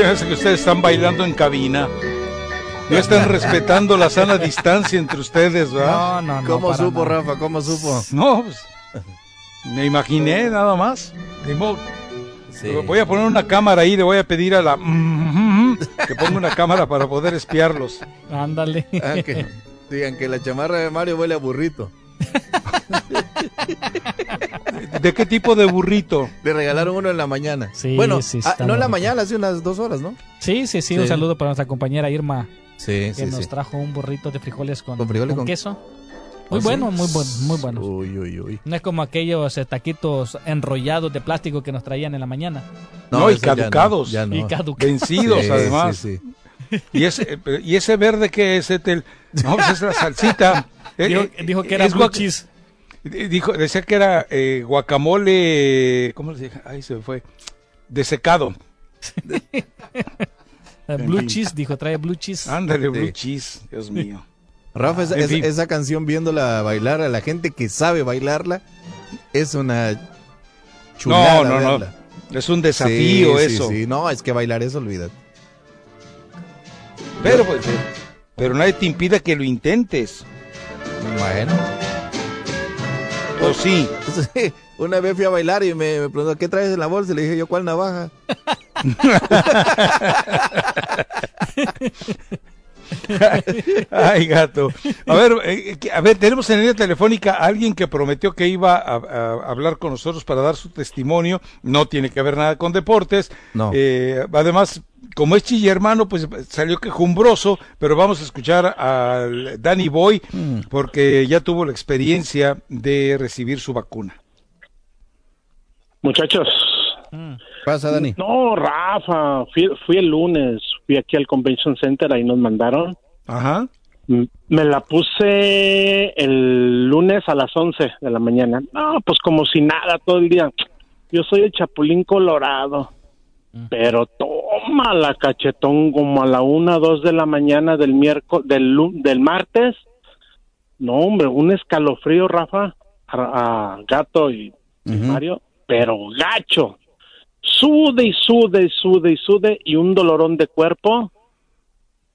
Que ustedes están bailando en cabina. No están respetando la sana distancia entre ustedes, ¿verdad? No, no, no. ¿Cómo supo, nada. Rafa? ¿Cómo supo? No, pues, me imaginé nada más. Voy a poner una cámara ahí, le voy a pedir a la *laughs* que ponga una cámara para poder espiarlos. Ándale. Ah, que digan que la chamarra de Mario huele a burrito. *laughs* ¿De qué tipo de burrito? Le regalaron uno en la mañana. Sí, bueno, sí, ah, no en la muy rico. mañana, hace unas dos horas, ¿no? Sí, sí, sí, un saludo para nuestra compañera Irma, Sí, que sí, nos sí. trajo un burrito de frijoles con, Con frijoles con con- queso. Muy ¿Ah, sí? bueno, muy bueno, muy bueno. Uy, uy, uy. No es como aquellos eh, taquitos enrollados de plástico que nos traían en la mañana. No, y ya caducados. ya no. Y caducados. Vencidos, Sí, además. sí, sí. *laughs* ¿Y ese, ¿Y ese verde qué es, Etel? No, pues es la salsita. *laughs* Eh, Dijo, eh, dijo que era es blue guac- cheese. Dijo, decía que era eh, guacamole. ¿Cómo se dice? Ahí se me fue. Desecado. *laughs* Blue cheese, dijo, trae blue cheese. Ándale, blue Sí. cheese. Dios mío. Rafa, esa, esa- canción viéndola bailar a la gente que sabe bailarla es una chulada. No, no, no. Es un desafío Sí, sí, eso. sí. No, es que bailar eso, olvídate. Pero, pues, eh, pero nadie te impide que lo intentes. Bueno. ¿O sí? Sí, Una vez fui a bailar y me, me preguntó, ¿qué traes en la bolsa? Y le dije yo, ¿cuál navaja? Ay, gato. A ver, eh, a ver, tenemos en línea telefónica a alguien que prometió que iba a, a hablar con nosotros para dar su testimonio. No tiene que ver nada con deportes. No. Eh, además, como es chille hermano, pues salió quejumbroso, pero vamos a escuchar al Danny Boy Mm. porque ya tuvo la experiencia de recibir su vacuna. Muchachos. Pasa, Dani. No, Rafa, fui, fui el lunes, fui aquí al Convention Center, ahí nos mandaron. Ajá. Me la puse el lunes a las 11 de la mañana. No, pues como si nada todo el día. Yo soy el Chapulín Colorado. Pero toma la cachetón como a la una, dos de la mañana del miércoles, del, del martes. No, hombre, un escalofrío, Rafa, a, a Gato y, y Mario, pero gacho. Sude y sude y sude y sude y un dolorón de cuerpo,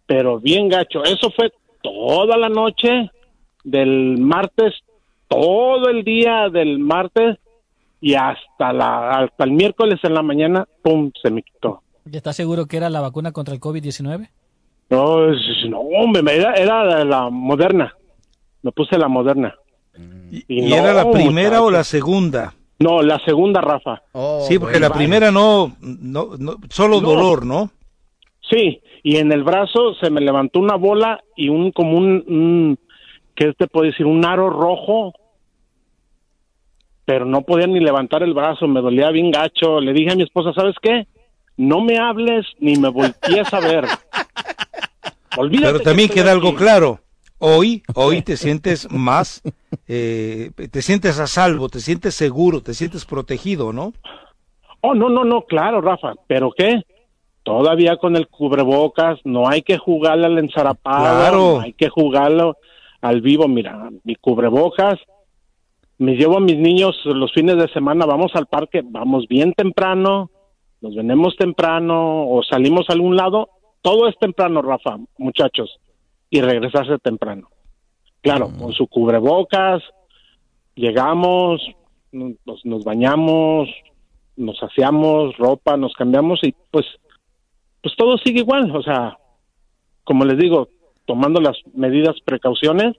pero bien gacho. Eso fue toda la noche del martes, todo el día del martes y hasta la hasta el miércoles en la mañana, pum, se me quitó. ¿Ya estás seguro que era la vacuna contra el COVID-19? No, hombre, era, era la moderna. Me puse la moderna. ¿Y no, era la primera o la segunda? No, la segunda, Rafa. sí, porque la primera no, no, no solo No. dolor, ¿no? Sí, y en el brazo se me levantó una bola y un como un, un ¿qué te puedo decir? Un aro rojo, pero no podía ni levantar el brazo, me dolía bien gacho. Le dije a mi esposa, ¿sabes qué? No me hables ni me voltees a ver. *laughs* Olvídate Pero también queda algo claro. Hoy, hoy te sientes más, eh, te sientes a salvo, te sientes seguro, te sientes protegido, ¿no? Oh, no, no, no, claro, Rafa, pero ¿qué? Todavía con el cubrebocas, no hay que jugarle al enzarapado, Claro. no hay que jugarlo al vivo. Mira, mi cubrebocas, me llevo a mis niños los fines de semana, vamos al parque, vamos bien temprano, nos venimos temprano o salimos a algún lado, todo es temprano, Rafa, muchachos, y regresarse temprano. Claro, con su cubrebocas, llegamos, nos, nos bañamos, nos aseamos ropa, nos cambiamos y pues pues todo sigue igual, o sea, como les digo, tomando las medidas precauciones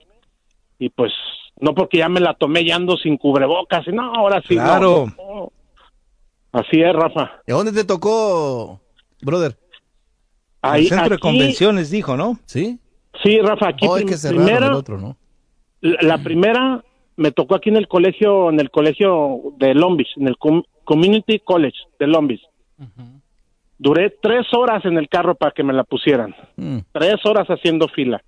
y pues no porque ya me la tomé ya ando sin cubrebocas, y no, ahora sí no, Claro. no. Así es, Rafa. ¿Y dónde te tocó, brother? En el centro de convenciones, dijo, ¿no? Sí. Sí, Rafa, aquí Oh, es prim- que cerraron primera, el otro, ¿no? la, la primera me tocó aquí en el colegio, en el colegio de Long Beach, en el Com- Community College de Long Beach. Duré tres horas en el carro para que me la pusieran. Mm. Tres horas haciendo fila.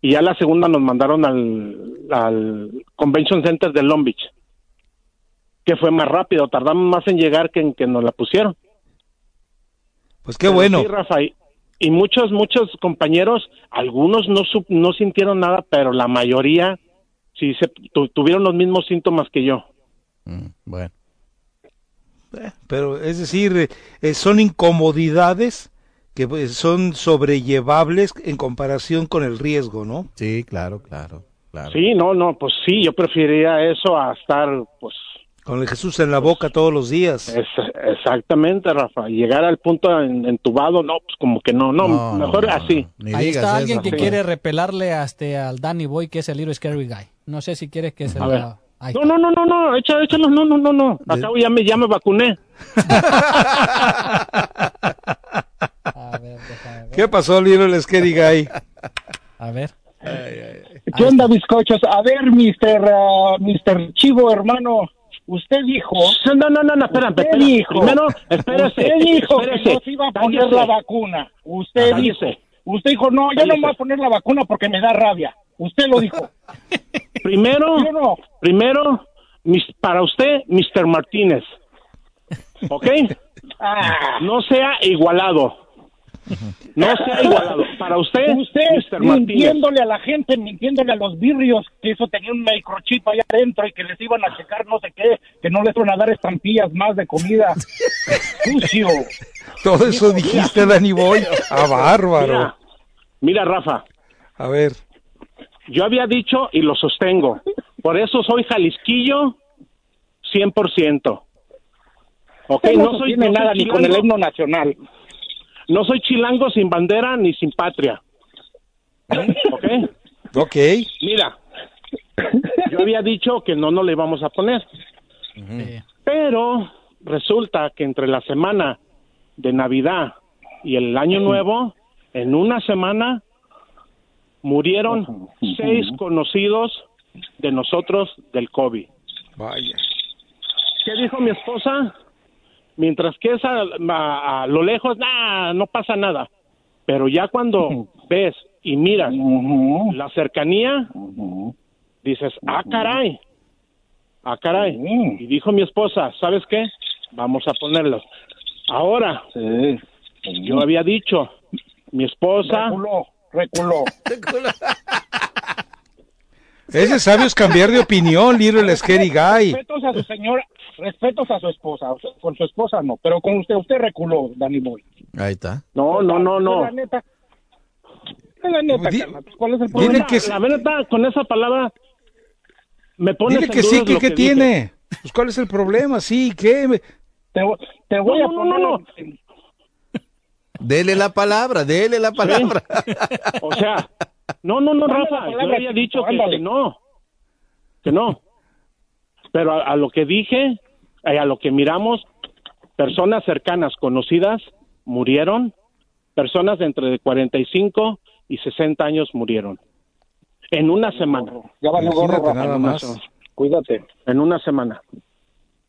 Y ya la segunda nos mandaron al, al Convention Center de Long Beach. Que fue más rápido, tardamos más en llegar que en que nos la pusieron. Pues qué Pero bueno. sí, Rafa, y, y muchos, muchos compañeros, algunos no, sup- no sintieron nada, pero la mayoría sí se, tu- tuvieron los mismos síntomas que yo. Bueno. Pero es decir, eh, son incomodidades que pues, son sobrellevables en comparación con el riesgo, ¿no? Sí, claro, claro, claro. Sí, no, no, pues sí, yo preferiría eso a estar, pues... Con el Jesús en la boca todos los días. Es, exactamente, Rafa. Llegar al punto en- entubado, no, pues como que no, no, No, mejor así. Ahí está alguien que Sí. quiere repelarle hasta al Danny Boy, que es el Little Scary Guy. No sé si quieres que se lo... No, no, no, no, no, échalo, échalo, no, no, no, no. Acabo ya me, ya me vacuné. *laughs* ¿Qué pasó, Little Scary Guy? A ver. ¿Qué onda, bizcochos? A ver, Mr. ah, Mr. Chivo, hermano, usted dijo... No, no, no, no, espera, usted espera. dijo, Primero, espérese, Usted dijo espérese. que no se iba a poner Cállese. la vacuna. Usted Cállese. dijo... Usted dijo, no, yo no me voy a poner la vacuna porque me da rabia. Usted lo dijo. *laughs* Primero, primero, mis- para usted, Mr. Martínez. ¿Ok? *laughs* Ah. No sea igualado. No sea igualado. Para usted, Usted mintiéndole a la gente, mintiéndole a los birrios que eso tenía un microchip allá adentro y que les iban a checar no sé qué, que no les iban a dar estampillas más de comida. *laughs* Sucio. Todo eso dijiste, Danny Boy. Ah, bárbaro. Mira, mira, Rafa. A ver. Yo había dicho y lo sostengo. Por eso soy jalisquillo 100%. Ok, no no soy no nada ni con el himno nacional. No soy chilango sin bandera ni sin patria. ¿Ok? Ok. Mira, yo había dicho que no nos le íbamos a poner. Pero resulta que entre la semana de Navidad y el Año Nuevo, en una semana murieron seis conocidos de nosotros del COVID. Vaya. ¿Qué dijo mi esposa? Mientras que es a, a- a lo lejos, nah, no pasa nada. Pero ya cuando ves y miras la cercanía, dices, ah, caray, ah, caray. Y dijo mi esposa, ¿sabes qué? Vamos a ponerlos. Ahora, yo había dicho, mi esposa... Reculó, reculó. *laughs* Ese sabio es cambiar de opinión, Little Scary Guy. Respetos a su señora, respetos a su esposa. O sea, Con su esposa no, pero con usted, usted reculó, Danny Boy. Ahí está. No, no, no, no. La neta, la neta, carnal, ¿cuál es el Dile problema? que la verdad, con esa palabra me pones Dile que sí, que que dije. tiene. Pues, ¿Cuál es el problema? Sí, ¿qué? Te, te voy No, a no, poner... no, no. Dele la palabra, dele la palabra. *laughs* O sea, no, no, no, Rafa, yo había dicho que, que no, que no. Pero a, a lo que dije, a lo que miramos, personas cercanas, conocidas, murieron, personas de entre 45 y 60 años murieron. En una semana. Ya valió gorro, nada en una más. semana. Cuídate. En una semana.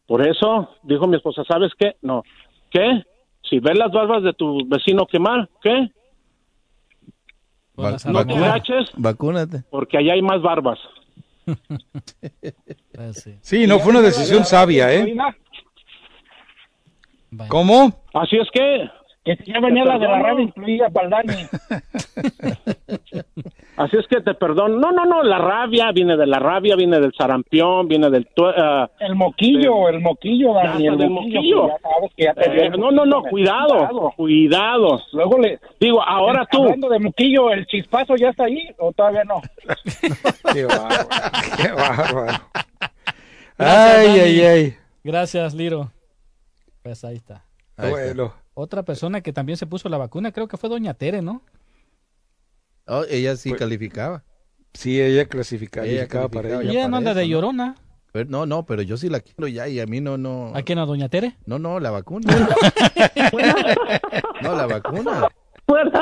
Por eso, dijo mi esposa, ¿sabes qué? No. ¿Qué? Si ves las barbas de tu vecino quemar, ¿qué? Va- No te agaches Vacúnate. porque allá hay más barbas. Sí, no fue una decisión sabia, ¿eh? ¿Cómo? Así es que... Que ya venía la de la radio incluida para el Dani. *laughs* Así es que te perdono. No, no, no, la rabia viene de la rabia, viene del sarampión, viene del... ah, El moquillo, el moquillo, Dani, el del moquillo. moquillo. que ya sabes que ya te Eh, no, no, no, cuidado, cuidado. Luego le... Digo, ahora tú... Hablando de moquillo, ¿el chispazo ya está ahí o todavía no? *laughs* Qué bárbaro. Qué bárbaro. Ay, Dani. ay, ay. Gracias, Liro. Pues ahí está. Ahí está. Bueno. Otra persona que también se puso la vacuna, creo que fue Doña Tere, ¿no? Oh, ella sí Pues- calificaba. Sí, ella clasificaba, Ella calificaba para ella. Y ella no anda de ¿no? llorona. Pero no, no, pero yo sí la quiero ya y a mí no, no. ¿A quién, a Doña Tere? No, no, la vacuna. *laughs* no, la vacuna.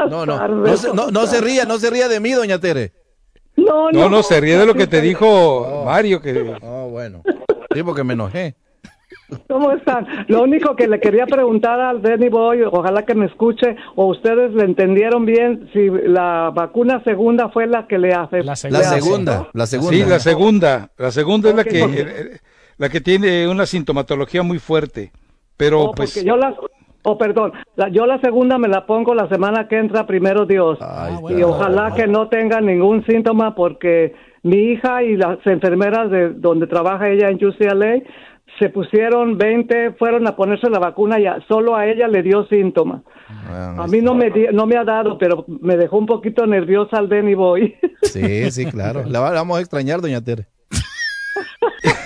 No, no, no se, no, no se ría, no se ría de mí, doña Tere. No, No, no, se ríe de lo que te dijo Mario, que Oh, bueno. Sí, porque me enojé. ¿Cómo están? Lo único que le quería preguntar al Danny Boy, ojalá que me escuche, o ustedes le entendieron bien si la vacuna segunda fue la que le hace. La segunda, la segunda. Sí, la segunda. La segunda es la que porque- eh, la que tiene una sintomatología muy fuerte. Pero Oh, pues yo la, oh, perdón, la- yo la segunda me la pongo la semana que entra, primero Dios. y ojalá que no tenga ningún síntoma porque mi hija y las enfermeras de donde trabaja ella en UCLA se pusieron 20, fueron a ponerse la vacuna y a- solo a ella le dio síntoma. A mí no me, di- no me ha dado, pero me dejó un poquito nerviosa al Denny Boy. *laughs* Sí, sí, claro. La, va- la vamos a extrañar, doña Tere. *laughs*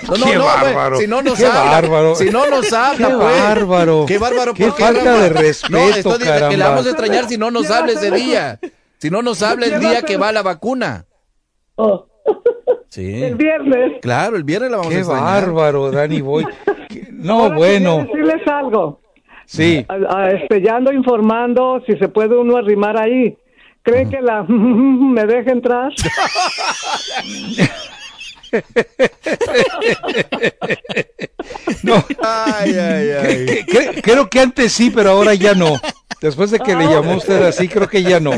No, Qué güey, bárbaro, si no nos qué habla, bárbaro. si no nos habla, Qué pues. bárbaro. Qué bárbaro, Qué ¿por qué, falta de respeto, No, estoy diciendo que la vamos a extrañar si no nos habla ese día. Si no nos habla el día que va la vacuna. *laughs* Sí. El viernes. Claro, el viernes la vamos a qué extrañar. bárbaro, Dani Boy. *laughs* No, Ahora bueno. decirles algo. Sí. A- a- este, ya ando informando si se puede uno arrimar ahí. ¿Cree que la *laughs* me deja entrar? *laughs* No. Ay, ay, ay. Que- que- creo que antes sí, pero ahora ya no. Después de que le llamó usted así, creo que ya no.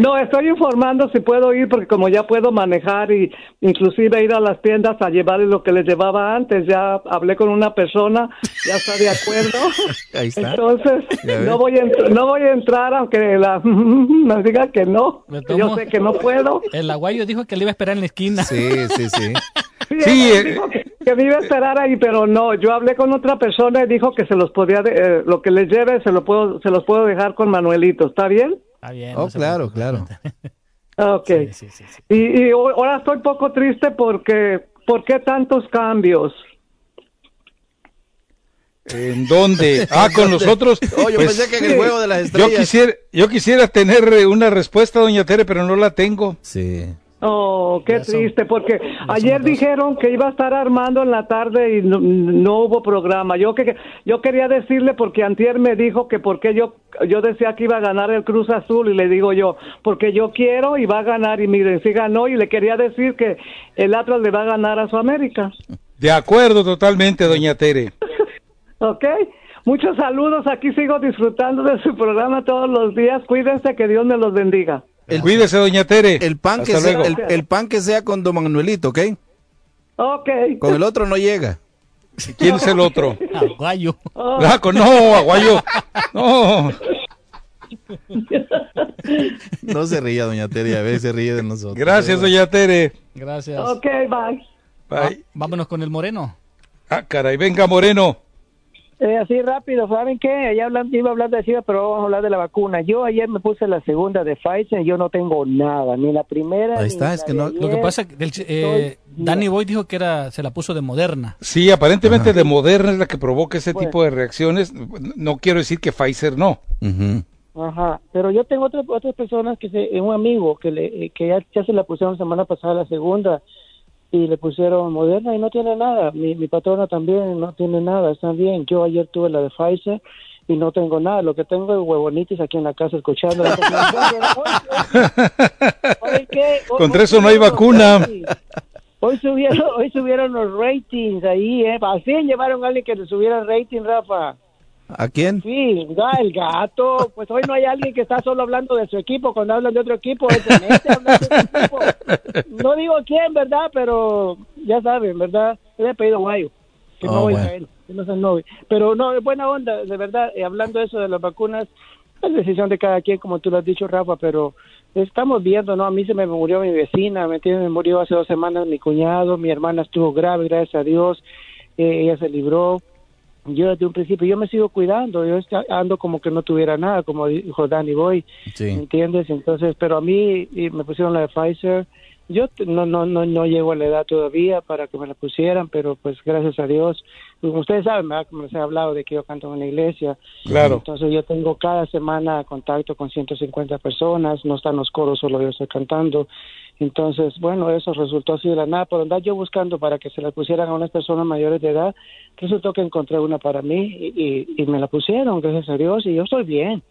No, estoy informando si puedo ir porque como ya puedo manejar y inclusive ir a las tiendas a llevarle lo que les llevaba antes, ya hablé con una persona, ya está de acuerdo. *laughs* Ahí está. Entonces, no voy, a no voy a entrar aunque la *laughs* me diga que no. Yo sé que no puedo. El aguayo dijo que le iba a esperar en la esquina. Sí, sí, sí. *laughs* Sí, él dijo que, que me iba a esperar ahí, pero no. Yo hablé con otra persona y dijo que se los podía, de- eh, lo que les lleve se lo puedo, se los puedo dejar con Manuelito. ¿Está bien? Está bien. Oh, claro, claro. Ok. Y, y ho- ahora estoy poco triste porque, ¿por qué tantos cambios? ¿En dónde? *laughs* Ah, con nosotros. Oh, yo Pues, pensé que en el juego de las Yo estrellas. quisiera, yo quisiera tener eh, una respuesta, doña Tere, pero no la tengo. Sí. Oh, qué triste, porque ayer dijeron que iba a estar armando en la tarde y no, no hubo programa. Yo que yo quería decirle porque antier me dijo que porque yo yo decía que iba a ganar el Cruz Azul y le digo yo, porque yo quiero y va a ganar y miren, sí ganó y le quería decir que el Atlas le va a ganar a su América. De acuerdo totalmente, doña Tere. *laughs* ¿Ok? Muchos saludos, aquí sigo disfrutando de su programa todos los días. Cuídense, que Dios me los bendiga. Cuídese, doña Tere. El pan, que sea, el, el pan que sea con don Manuelito, ¿ok? Ok. Con el otro no llega. ¿Quién es el otro? Aguayo. Ah, con- no, aguayo. No. No se ría, doña Tere, a veces se ríe de nosotros. Gracias, doña Tere. Gracias. Ok, bye. Bye. Vámonos con el moreno. Ah, caray, venga, Moreno. Eh, así rápido, ¿saben qué? Hablan- iba a hablar de SIDA, pero vamos a hablar de la vacuna. Yo ayer me puse la segunda de Pfizer y yo no tengo nada, ni la primera. Ahí ni está, la es que no- ayer. Lo que pasa es que el- eh, Danny Boy dijo que era se la puso de moderna. Sí, aparentemente de Moderna es la que provoca ese Bueno. tipo de reacciones. No quiero decir que Pfizer no. Ajá, pero yo tengo otras otras personas que se, un amigo que le eh, que ya, ya se la pusieron semana pasada la segunda y le pusieron Moderna y no tiene nada. Mi, mi patrona también no tiene nada, está bien. Yo ayer tuve la de Pfizer y no tengo nada. Lo que tengo es huevonitis aquí en la casa escuchando. *laughs* Contra eso no hay vacuna. Hoy subieron, hoy subieron los ratings ahí, ¿eh? Así llevaron a alguien que le subiera el rating, Rafa. ¿A quién? Sí, el gato. Pues hoy no hay alguien que está solo hablando de su equipo. Cuando hablan de otro equipo, es en este de su equipo. No digo quién, ¿verdad? Pero ya saben, ¿verdad? Le he pedido guayo. Que no Oh, voy a bueno. él, que no sean novio. Pero no, es buena onda, de verdad. eh, hablando de eso de las vacunas, es decisión de cada quien, como tú lo has dicho, Rafa, pero estamos viendo, ¿no? A mí se me murió mi vecina, ¿me entiendes? Me murió hace dos semanas mi cuñado, mi hermana estuvo grave, gracias a Dios, eh, ella se libró yo desde un principio, yo me sigo cuidando, yo ando como que no tuviera nada, como dijo Danny Boy, ¿me Sí. entiendes? Entonces, pero a mí y me pusieron la de Pfizer Yo no, no, no, no llego a la edad todavía para que me la pusieran, pero pues gracias a Dios. Ustedes saben, ¿verdad? Como les he hablado de que yo canto en una iglesia. Claro. Entonces yo tengo cada semana contacto con 150 personas, no están los coros, solo yo estoy cantando. Entonces, bueno, eso resultó así de la nada. Por andar yo buscando para que se la pusieran a unas personas mayores de edad, resultó que encontré una para mí y, y, y me la pusieron, gracias a Dios, y yo estoy bien.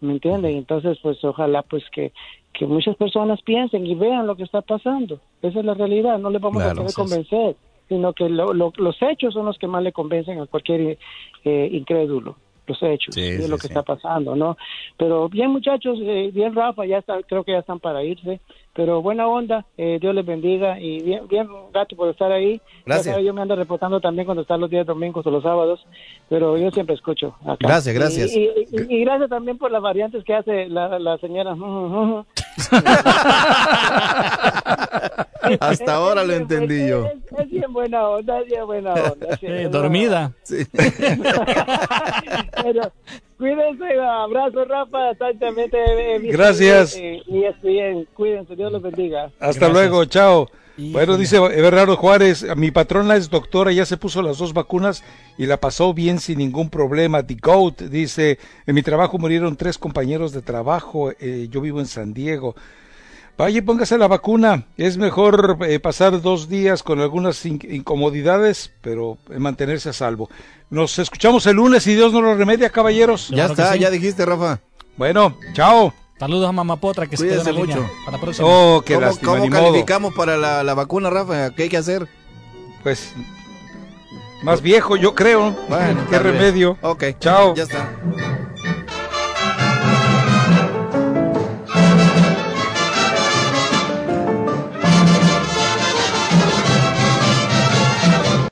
¿Me entienden? Entonces, pues ojalá pues que, que muchas personas piensen y vean lo que está pasando. Esa es la realidad, no les vamos Claro, a poder convencer, sino que lo- lo- los hechos son los que más le convencen a cualquier eh, incrédulo. Los hechos, Sí, sí, lo que sí. está pasando, ¿no? Pero bien, muchachos, eh, bien, Rafa, ya está, creo que ya están para irse. Pero buena onda, eh, Dios les bendiga y bien, bien, gato, por estar ahí. Ya Gracias. yo me ando reportando también cuando están los días domingos o los sábados, pero yo siempre escucho. Acá. Gracias, gracias. Y, y- y- y gracias también por las variantes que hace la, la señora. *laughs* Hasta ahora lo entendí yo. Es, es bien buena onda, es bien buena onda. sí, Eh, dormida. *laughs* Pero cuídense, abrazo Rafa, exactamente. eh, bien, Gracias. eh, Y es bien, cuídense, Dios los bendiga. Hasta luego, chao. Bueno, dice Everardo Juárez, mi patrona es doctora, ya se puso las dos vacunas y la pasó bien sin ningún problema. The Goat dice, en mi trabajo murieron tres compañeros de trabajo, eh, yo vivo en San Diego. Vaya, y póngase la vacuna. Es mejor eh, pasar dos días con algunas in- incomodidades, pero eh, mantenerse a salvo. Nos escuchamos el lunes y Dios nos lo remedia, caballeros. Ya está, ya dijiste, Rafa. Bueno, chao. Saludos a Mamá Potra que Cuídense se quedó en la mucho. línea. Para la próxima. Oh, qué ¿Cómo, lástima, cómo ni modo. calificamos para la, la vacuna, Rafa? ¿Qué hay que hacer? Pues más viejo, yo creo. Bueno, qué remedio. Ok. Chao. Ya está.